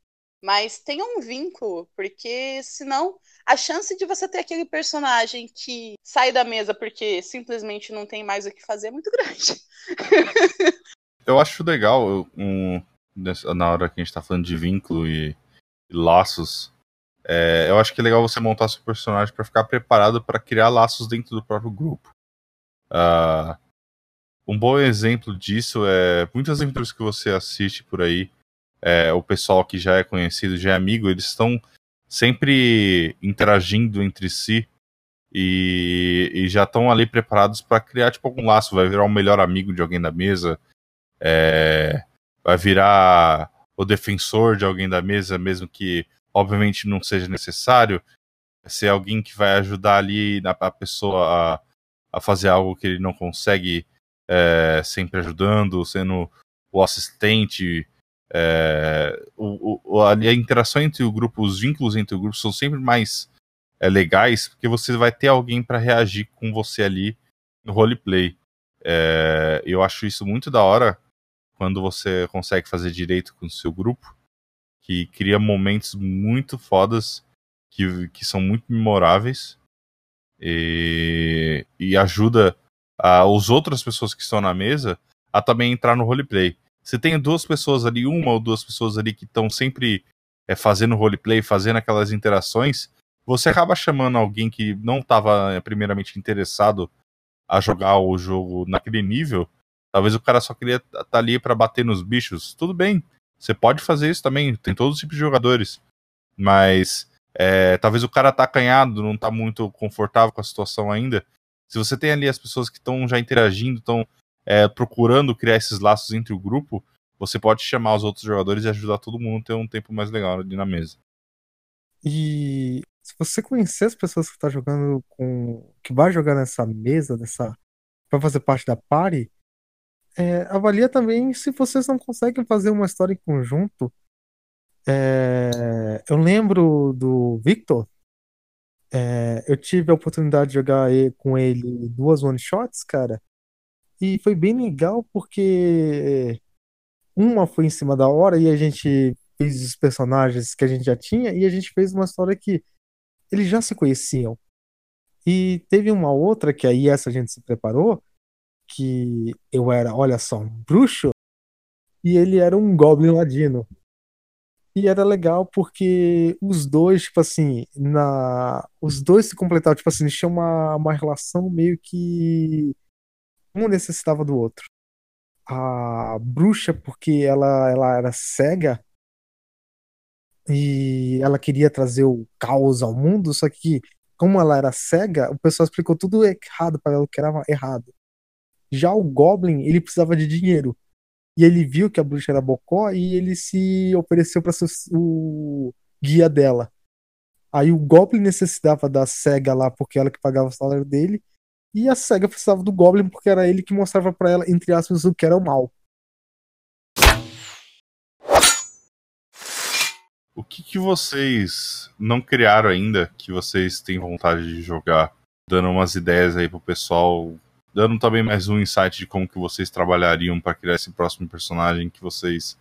Mas tenha um vínculo, porque senão a chance de você ter aquele personagem que sai da mesa porque simplesmente não tem mais o que fazer é muito grande. Eu acho legal um, na hora que a gente tá falando de vínculo e, e laços. é, eu acho que é legal você montar seu personagem pra ficar preparado pra criar laços dentro do próprio grupo. Ah, Um bom exemplo disso é muitas aventuras que você assiste por aí, é, o pessoal que já é conhecido, já é amigo, eles estão sempre interagindo entre si e, e já estão ali preparados para criar tipo algum laço. Vai virar o melhor amigo de alguém da mesa, é, vai virar o defensor de alguém da mesa, mesmo que obviamente não seja necessário. Ser alguém que vai ajudar ali a pessoa a, a fazer algo que ele não consegue, é, sempre ajudando, sendo o assistente. É, o, o, a, interação entre o grupo, os vínculos entre o grupo são sempre mais é, legais, porque você vai ter alguém para reagir com você ali no roleplay. É, eu acho isso muito da hora quando você consegue fazer direito com o seu grupo, que cria momentos muito fodas, que, que são muito memoráveis, e, e ajuda a, outras pessoas que estão na mesa a também entrar no roleplay. Você tem duas pessoas ali, uma ou duas pessoas ali que estão sempre é, fazendo roleplay, fazendo aquelas interações, você acaba chamando alguém que não estava é, primeiramente interessado a jogar o jogo naquele nível. Talvez o cara só queria estar tá ali para bater nos bichos. Tudo bem, você pode fazer isso também. Tem todos os tipos de jogadores. Mas é, talvez o cara tá acanhado, não tá muito confortável com a situação ainda. Se você tem ali as pessoas que estão já interagindo, estão é, procurando criar esses laços entre o grupo, você pode chamar os outros jogadores e ajudar todo mundo a ter um tempo mais legal ali na mesa. E se você conhecer as pessoas que tá jogando com. que vai jogar nessa mesa, nessa. vai fazer parte da party, é, avalia também se vocês não conseguem fazer uma história em conjunto. É, eu lembro do Victor. É, eu tive a oportunidade de jogar com ele duas one shots, cara. E foi bem legal porque uma foi em cima da hora e a gente fez os personagens que a gente já tinha e a gente fez uma história que eles já se conheciam. E teve uma outra que aí essa a gente se preparou, que eu era, olha só, um bruxo e ele era um goblin ladino. E era legal porque os dois, tipo assim, na os dois se completavam, tipo assim, tinha uma, uma relação meio que um necessitava do outro. A bruxa, porque ela, ela era cega, e ela queria trazer o caos ao mundo, só que como ela era cega, o pessoal explicou tudo errado para ela, o que era errado. Já o Goblin, ele precisava de dinheiro. E ele viu que a bruxa era bocó e ele se ofereceu para ser o guia dela. Aí o Goblin necessitava da cega lá porque ela que pagava o salário dele. E a cega precisava do Goblin porque era ele que mostrava para ela, entre aspas, o que era o mal. O que, que vocês não criaram ainda que vocês têm vontade de jogar? Dando umas ideias aí pro pessoal, dando também mais um insight de como que vocês trabalhariam para criar esse próximo personagem que vocês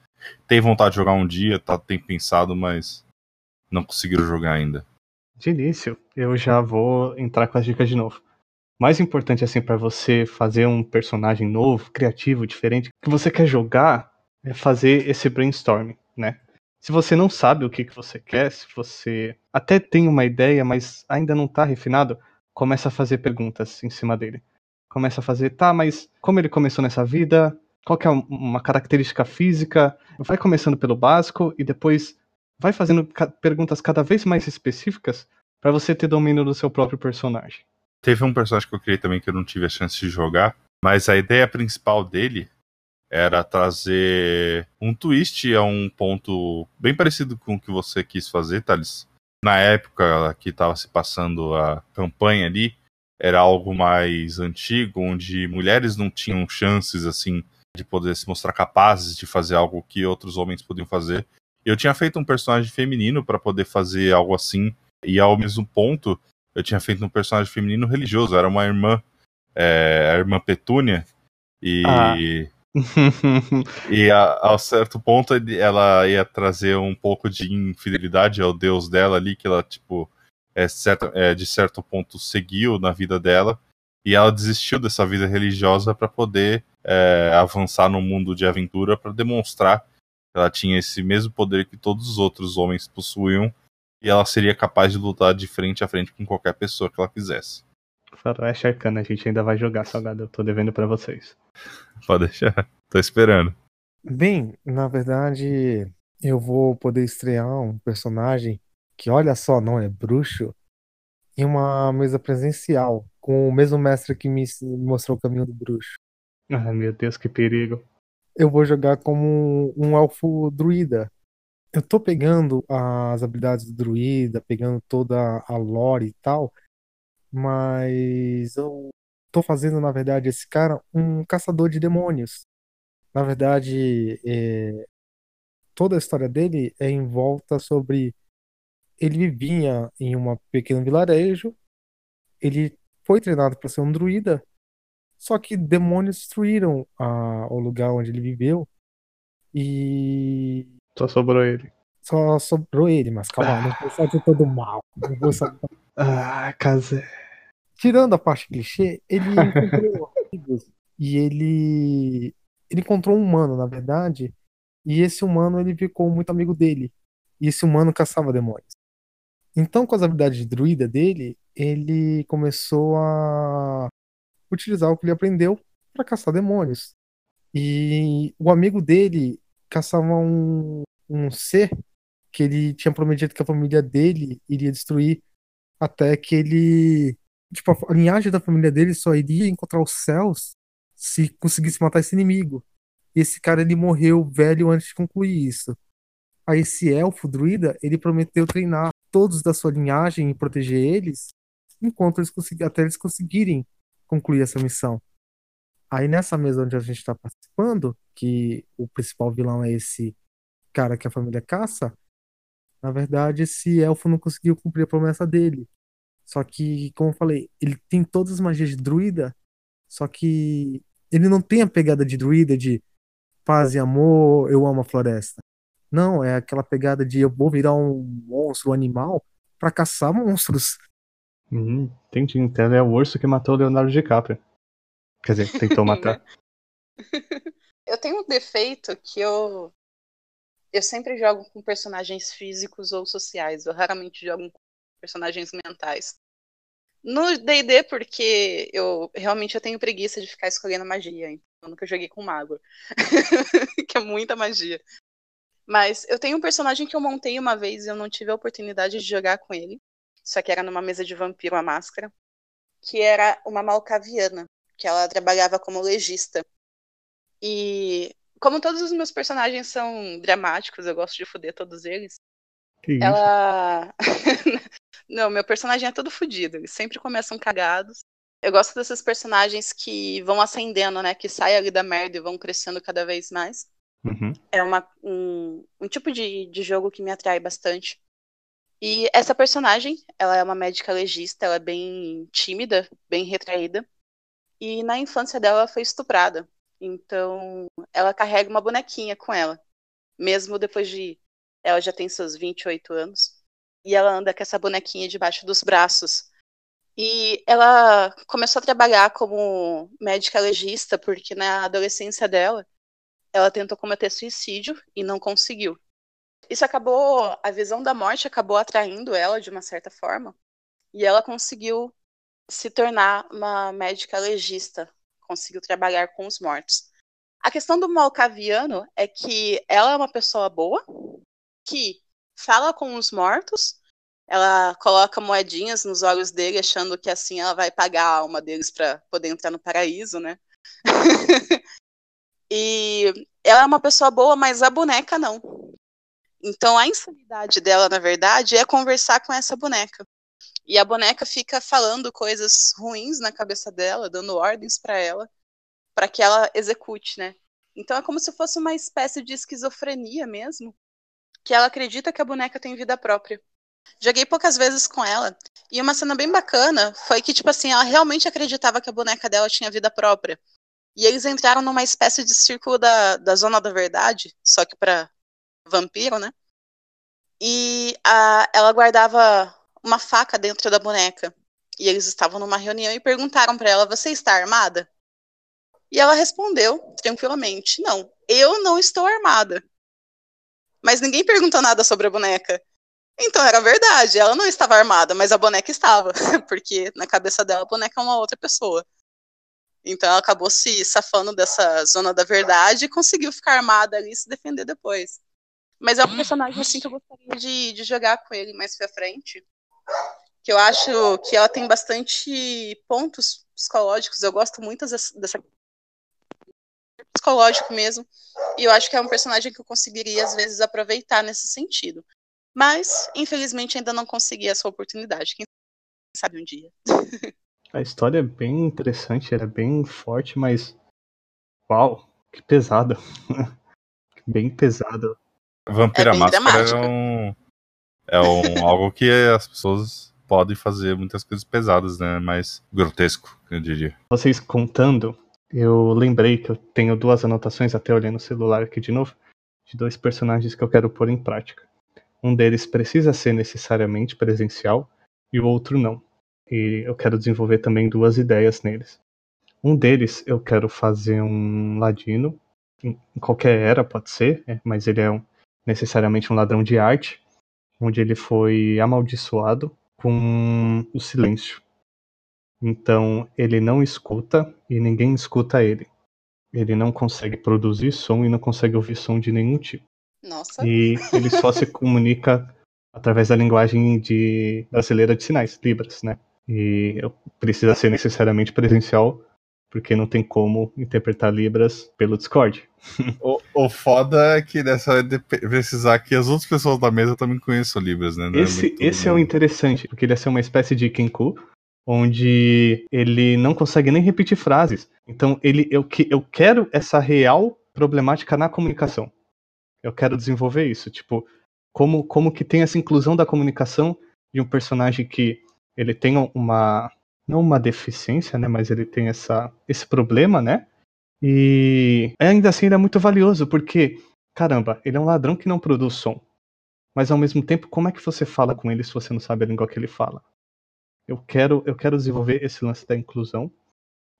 têm vontade de jogar um dia, tá, tem pensado, mas não conseguiram jogar ainda. De início, eu já vou entrar com as dicas de novo. Mais importante assim para você fazer um personagem novo, criativo, diferente, que você quer jogar é fazer esse brainstorming, né? Se você não sabe o que, que você quer, se você até tem uma ideia, mas ainda não está refinado, começa a fazer perguntas em cima dele. Começa a fazer, tá, mas como ele começou nessa vida? Qual que é uma característica física? Vai começando pelo básico e depois vai fazendo perguntas cada vez mais específicas para você ter domínio do seu próprio personagem. Teve um personagem que eu criei também que eu não tive a chance de jogar, mas a ideia principal dele era trazer um twist a um ponto bem parecido com o que você quis fazer, Thales. Na época que estava se passando a campanha ali, era algo mais antigo, onde mulheres não tinham chances assim de poder se mostrar capazes de fazer algo que outros homens podiam fazer. Eu tinha feito um personagem feminino para poder fazer algo assim, e ao mesmo ponto eu tinha feito um personagem feminino religioso, era uma irmã, é, a irmã Petúnia, e ah. e a, ao certo ponto ela ia trazer um pouco de infidelidade ao deus dela ali, que ela, tipo, é, certo, é, de certo ponto seguiu na vida dela. E ela desistiu dessa vida religiosa para poder é, avançar no mundo de aventura, para demonstrar que ela tinha esse mesmo poder que todos os outros homens possuíam. E ela seria capaz de lutar de frente a frente com qualquer pessoa que ela quisesse. Faroeste Arcana, a gente ainda vai jogar, Salgado. Eu tô devendo pra vocês. Pode deixar. Tô esperando. Bem, na verdade, eu vou poder estrear um personagem que, olha só, não é bruxo, em uma mesa presencial, com o mesmo mestre que me mostrou o caminho do bruxo. Ai, meu Deus, que perigo. Eu vou jogar como um elfo druida. Eu tô pegando as habilidades do druida, pegando toda a lore e tal, mas eu tô fazendo, na verdade, esse cara um caçador de demônios. Na verdade, é, toda a história dele é em volta sobre ele vivia em um pequeno vilarejo, ele foi treinado para ser um druida, só que demônios destruíram a, o lugar onde ele viveu e Só sobrou ele. só sobrou ele, mas calma, não vou de todo mal. Não vou só... Ah, Kazé. Tirando a parte clichê, ele encontrou amigos e ele ele encontrou um humano, na verdade, e esse humano ele ficou muito amigo dele. E esse humano caçava demônios. Então, com as habilidades de druida dele, ele começou a utilizar o que ele aprendeu para caçar demônios. E o amigo dele caçava um, um ser que ele tinha prometido que a família dele iria destruir até que ele. Tipo, a linhagem da família dele só iria encontrar os céus se conseguisse matar esse inimigo. E esse cara ele morreu velho antes de concluir isso. Aí esse elfo druida, ele prometeu treinar todos da sua linhagem e proteger eles enquanto eles até eles conseguirem concluir essa missão. Aí nessa mesa onde a gente está participando, que o principal vilão é esse cara que a família caça, na verdade esse elfo não conseguiu cumprir a promessa dele. Só que, como eu falei, ele tem todas as magias de druida, só que ele não tem a pegada de druida de paz e amor, eu amo a floresta. Não, é aquela pegada de eu vou virar um monstro, um animal, pra caçar monstros. Hum, entendi. Então é o urso que matou o Leonardo DiCaprio. Quer dizer, tentou matar. Eu tenho um defeito que eu. Eu sempre jogo com personagens físicos ou sociais. Eu raramente jogo com personagens mentais. No D&D, porque eu realmente eu tenho preguiça de ficar escolhendo magia. Então eu nunca joguei com mago. que é muita magia. Mas eu tenho um personagem que eu montei uma vez e eu não tive a oportunidade de jogar com ele. Só que era numa mesa de vampiro a máscara. Que era uma malcaviana. Que ela trabalhava como legista. E como todos os meus personagens são dramáticos, eu gosto de foder todos eles. Que? Ela. Não, meu personagem é todo fodido. Eles sempre começam cagados. Eu gosto desses personagens que vão ascendendo, né? Que saem ali da merda e vão crescendo cada vez mais. Uhum. É uma, um, um tipo de, de jogo que me atrai bastante. E essa personagem, ela é uma médica legista, ela é bem tímida, bem retraída. E na infância dela ela foi estuprada. Então, ela carrega uma bonequinha com ela. Mesmo depois de. Ela já tem seus 28 anos. E ela anda com essa bonequinha debaixo dos braços. E ela começou a trabalhar como médica legista, porque na adolescência dela, ela tentou cometer suicídio e não conseguiu. Isso acabou. A visão da morte acabou atraindo ela de uma certa forma. E ela conseguiu se tornar uma médica legista, conseguiu trabalhar com os mortos. A questão do Malcaviano é que ela é uma pessoa boa, que fala com os mortos, ela coloca moedinhas nos olhos dele, achando que assim ela vai pagar a alma deles para poder entrar no paraíso, né? e ela é uma pessoa boa, mas a boneca não. Então a insanidade dela, na verdade, é conversar com essa boneca. E a boneca fica falando coisas ruins na cabeça dela, dando ordens para ela, para que ela execute, né? Então é como se fosse uma espécie de esquizofrenia mesmo, que ela acredita que a boneca tem vida própria. Joguei poucas vezes com ela, e uma cena bem bacana foi que, tipo assim, ela realmente acreditava que a boneca dela tinha vida própria. E eles entraram numa espécie de círculo da, da zona da verdade, só que para vampiro, né? E a, ela guardava uma faca dentro da boneca. E eles estavam numa reunião e perguntaram para ela: Você está armada? E ela respondeu tranquilamente: Não, eu não estou armada. Mas ninguém perguntou nada sobre a boneca. Então era verdade, ela não estava armada, mas a boneca estava, porque na cabeça dela a boneca é uma outra pessoa. Então ela acabou se safando dessa zona da verdade e conseguiu ficar armada ali e se defender depois. Mas é um personagem assim que eu gostaria de, de jogar com ele mais pra frente. Que eu acho que ela tem bastante pontos psicológicos. Eu gosto muito dessa, dessa psicológico mesmo. E eu acho que é um personagem que eu conseguiria, às vezes, aproveitar nesse sentido. Mas, infelizmente, ainda não consegui essa oportunidade. Quem sabe um dia. A história é bem interessante, ela é bem forte, mas. Uau, que pesada. bem pesada. Vampira é Máscara é um. É um, algo que as pessoas podem fazer muitas coisas pesadas, né? Mais grotesco, eu diria. Vocês contando, eu lembrei que eu tenho duas anotações, até olhando no celular aqui de novo, de dois personagens que eu quero pôr em prática. Um deles precisa ser necessariamente presencial e o outro não. E eu quero desenvolver também duas ideias neles. Um deles eu quero fazer um ladino, em qualquer era pode ser, é, mas ele é um, necessariamente um ladrão de arte, onde ele foi amaldiçoado com o silêncio. Então ele não escuta e ninguém escuta ele. Ele não consegue produzir som e não consegue ouvir som de nenhum tipo. Nossa. E ele só se comunica através da linguagem de brasileira de sinais, Libras, né? E precisa ser necessariamente presencial, porque não tem como interpretar Libras pelo Discord. O, o foda é que dessa de precisar que as outras pessoas da mesa também conheçam Libras, né? Não é esse é, esse é o interessante, porque ele ia ser uma espécie de Kenku, onde ele não consegue nem repetir frases. Então ele eu, eu quero essa real problemática na comunicação. Eu quero desenvolver isso, tipo, como como que tem essa inclusão da comunicação de um personagem que ele tem uma não uma deficiência, né, mas ele tem essa esse problema, né? E ainda assim ele é muito valioso porque caramba, ele é um ladrão que não produz som. Mas ao mesmo tempo, como é que você fala com ele se você não sabe a língua que ele fala? Eu quero, eu quero desenvolver esse lance da inclusão.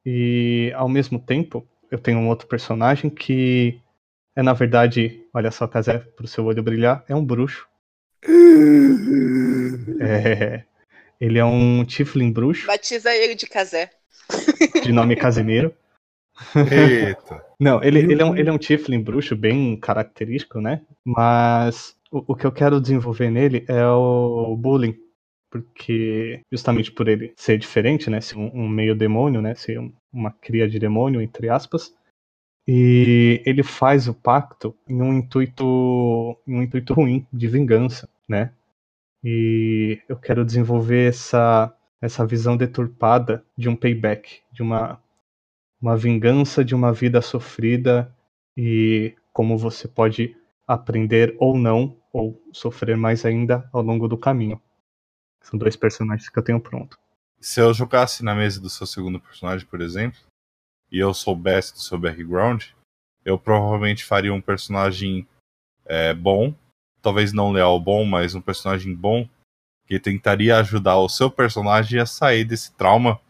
E ao mesmo tempo, eu tenho um outro personagem que é, na verdade, olha só, Kazé, pro seu olho brilhar, é um bruxo. É, ele é um Tiflin bruxo. Batiza ele de Kazé. De nome Casimiro. Eita. Não, ele, ele, é um, ele é um Tiflin bruxo bem característico, né? Mas o, o que eu quero desenvolver nele é o bullying porque justamente por ele ser diferente, né, ser um, um meio demônio, né, ser um, uma cria de demônio entre aspas, e ele faz o pacto em um intuito, em um intuito ruim de vingança, né? E eu quero desenvolver essa essa visão deturpada de um payback, de uma uma vingança de uma vida sofrida e como você pode aprender ou não ou sofrer mais ainda ao longo do caminho. São dois personagens que eu tenho pronto. Se eu jogasse na mesa do seu segundo personagem, por exemplo, e eu soubesse do seu background, eu provavelmente faria um personagem é, bom, talvez não leal bom, mas um personagem bom que tentaria ajudar o seu personagem a sair desse trauma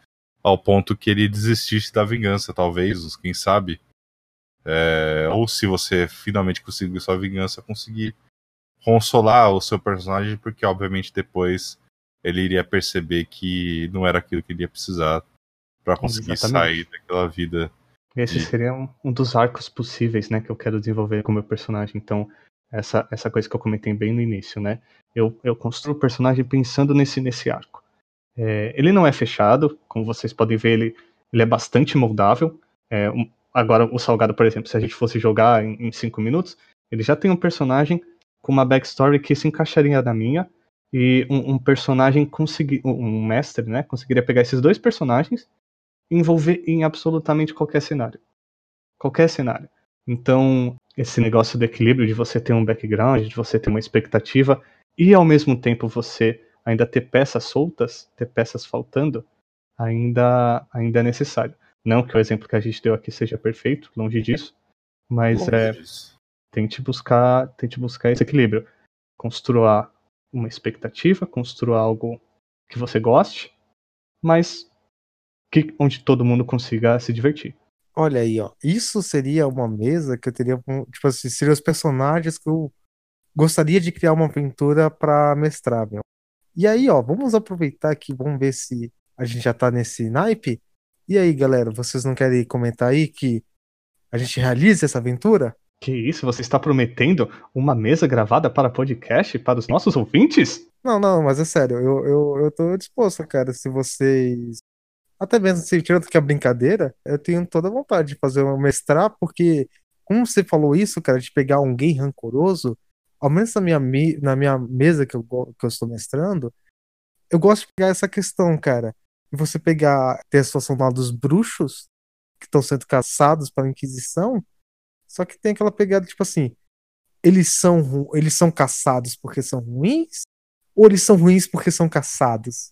ao ponto que ele desistisse da vingança, talvez, quem sabe. É, ou se você finalmente conseguir sua vingança, conseguir consolar o seu personagem, porque obviamente depois ele iria perceber que não era aquilo que ele ia precisar para conseguir Exatamente. sair daquela vida. Esse de... seria um, um, dos arcos possíveis, né, que eu quero desenvolver com o meu personagem. Então, essa, essa coisa que eu comentei bem no início, né? Eu, eu construo o personagem pensando nesse, nesse arco. É, ele não é fechado, como vocês podem ver, ele, ele é bastante moldável. É, um, agora, o Salgado, por exemplo, se a gente fosse jogar em 5 minutos, ele já tem um personagem com uma backstory que se encaixaria na minha, e um, um personagem conseguir, um mestre, né, conseguiria pegar esses dois personagens e envolver em absolutamente qualquer cenário. Qualquer cenário. Então, esse negócio do equilíbrio de você ter um background, de você ter uma expectativa e ao mesmo tempo você ainda ter peças soltas, ter peças faltando, ainda, ainda é necessário. Não que o exemplo que a gente deu aqui seja perfeito, longe disso, mas longe é, disso. tente buscar, tente buscar esse equilíbrio. Construa uma expectativa, construa algo que você goste, mas que, onde todo mundo consiga se divertir. Olha aí, ó. Isso seria uma mesa que eu teria. Tipo assim, seriam os personagens que eu gostaria de criar uma aventura para mestrar, meu. E aí, ó, vamos aproveitar aqui, vamos ver se a gente já tá nesse naipe. E aí, galera, vocês não querem comentar aí que a gente realize essa aventura? Que isso? Você está prometendo uma mesa gravada para podcast para os nossos ouvintes? Não, não, mas é sério, eu, eu, eu tô disposto, cara. Se vocês. Até mesmo se tirando que a brincadeira, eu tenho toda a vontade de fazer uma mestrar, porque, como você falou isso, cara, de pegar um gay rancoroso, ao menos na minha, na minha mesa que eu, que eu estou mestrando, eu gosto de pegar essa questão, cara. E você pegar, ter a situação lá dos bruxos, que estão sendo caçados pela Inquisição, só que tem aquela pegada, tipo assim, eles são, eles são caçados porque são ruins? Ou eles são ruins porque são caçados?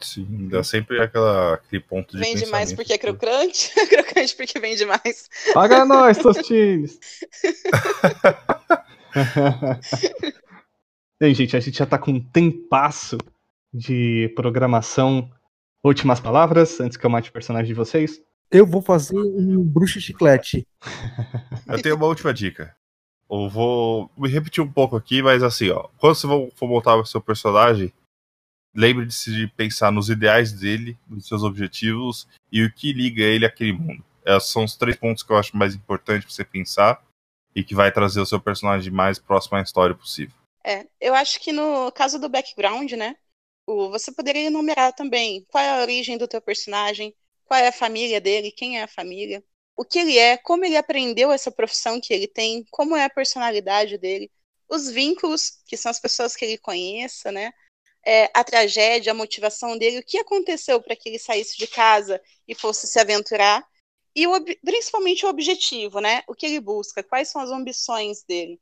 Sim, dá sempre aquela, aquele ponto de Vende mais porque é crocante, crocante porque vende mais. Paga nós, Tostines! Bem, gente, a gente já tá com um tempasso de programação. Últimas palavras, antes que eu mate o personagem de vocês. Eu vou fazer um bruxo chiclete. eu tenho uma última dica. Eu vou me repetir um pouco aqui, mas assim, ó. Quando você for montar o seu personagem, lembre-se de pensar nos ideais dele, nos seus objetivos e o que liga ele àquele mundo. Esses são os três pontos que eu acho mais importantes pra você pensar e que vai trazer o seu personagem mais próximo à história possível. É, eu acho que no caso do background, né, você poderia enumerar também qual é a origem do teu personagem, qual é a família dele, quem é a família, o que ele é, como ele aprendeu essa profissão que ele tem, como é a personalidade dele, os vínculos, que são as pessoas que ele conheça, né? É, a tragédia, a motivação dele, o que aconteceu para que ele saísse de casa e fosse se aventurar, e o, principalmente o objetivo, né? O que ele busca, quais são as ambições dele.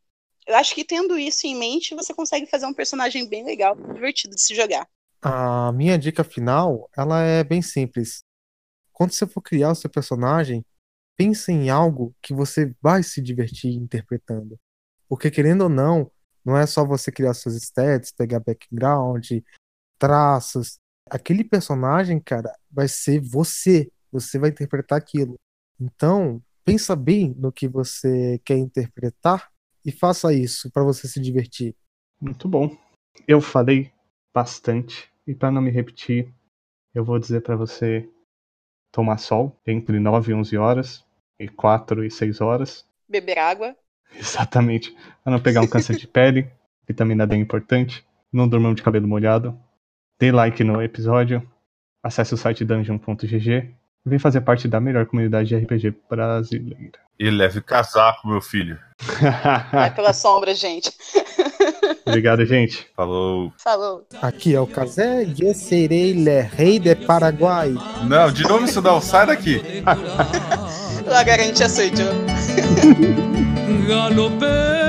Eu acho que tendo isso em mente, você consegue fazer um personagem bem legal, divertido de se jogar. A minha dica final, ela é bem simples. Quando você for criar o seu personagem, pense em algo que você vai se divertir interpretando. Porque querendo ou não, não é só você criar seus stats, pegar background, traços. Aquele personagem, cara, vai ser você. Você vai interpretar aquilo. Então, pensa bem no que você quer interpretar e faça isso para você se divertir. Muito bom. Eu falei bastante e para não me repetir, eu vou dizer para você tomar sol entre 9 e 11 horas e 4 e 6 horas. Beber água. Exatamente. Para não pegar um câncer de pele, vitamina D é importante. Não durmam de cabelo molhado. Dê like no episódio. Acesse o site dungeon.gg vem fazer parte da melhor comunidade de RPG brasileira. E leve casaco, meu filho. é pela sombra, gente. Obrigado, gente. Falou. Falou. Aqui é o Kazé e eu serei le rei de Paraguai. Não, de novo isso não. Sai daqui. La garantia soy yo. Galopé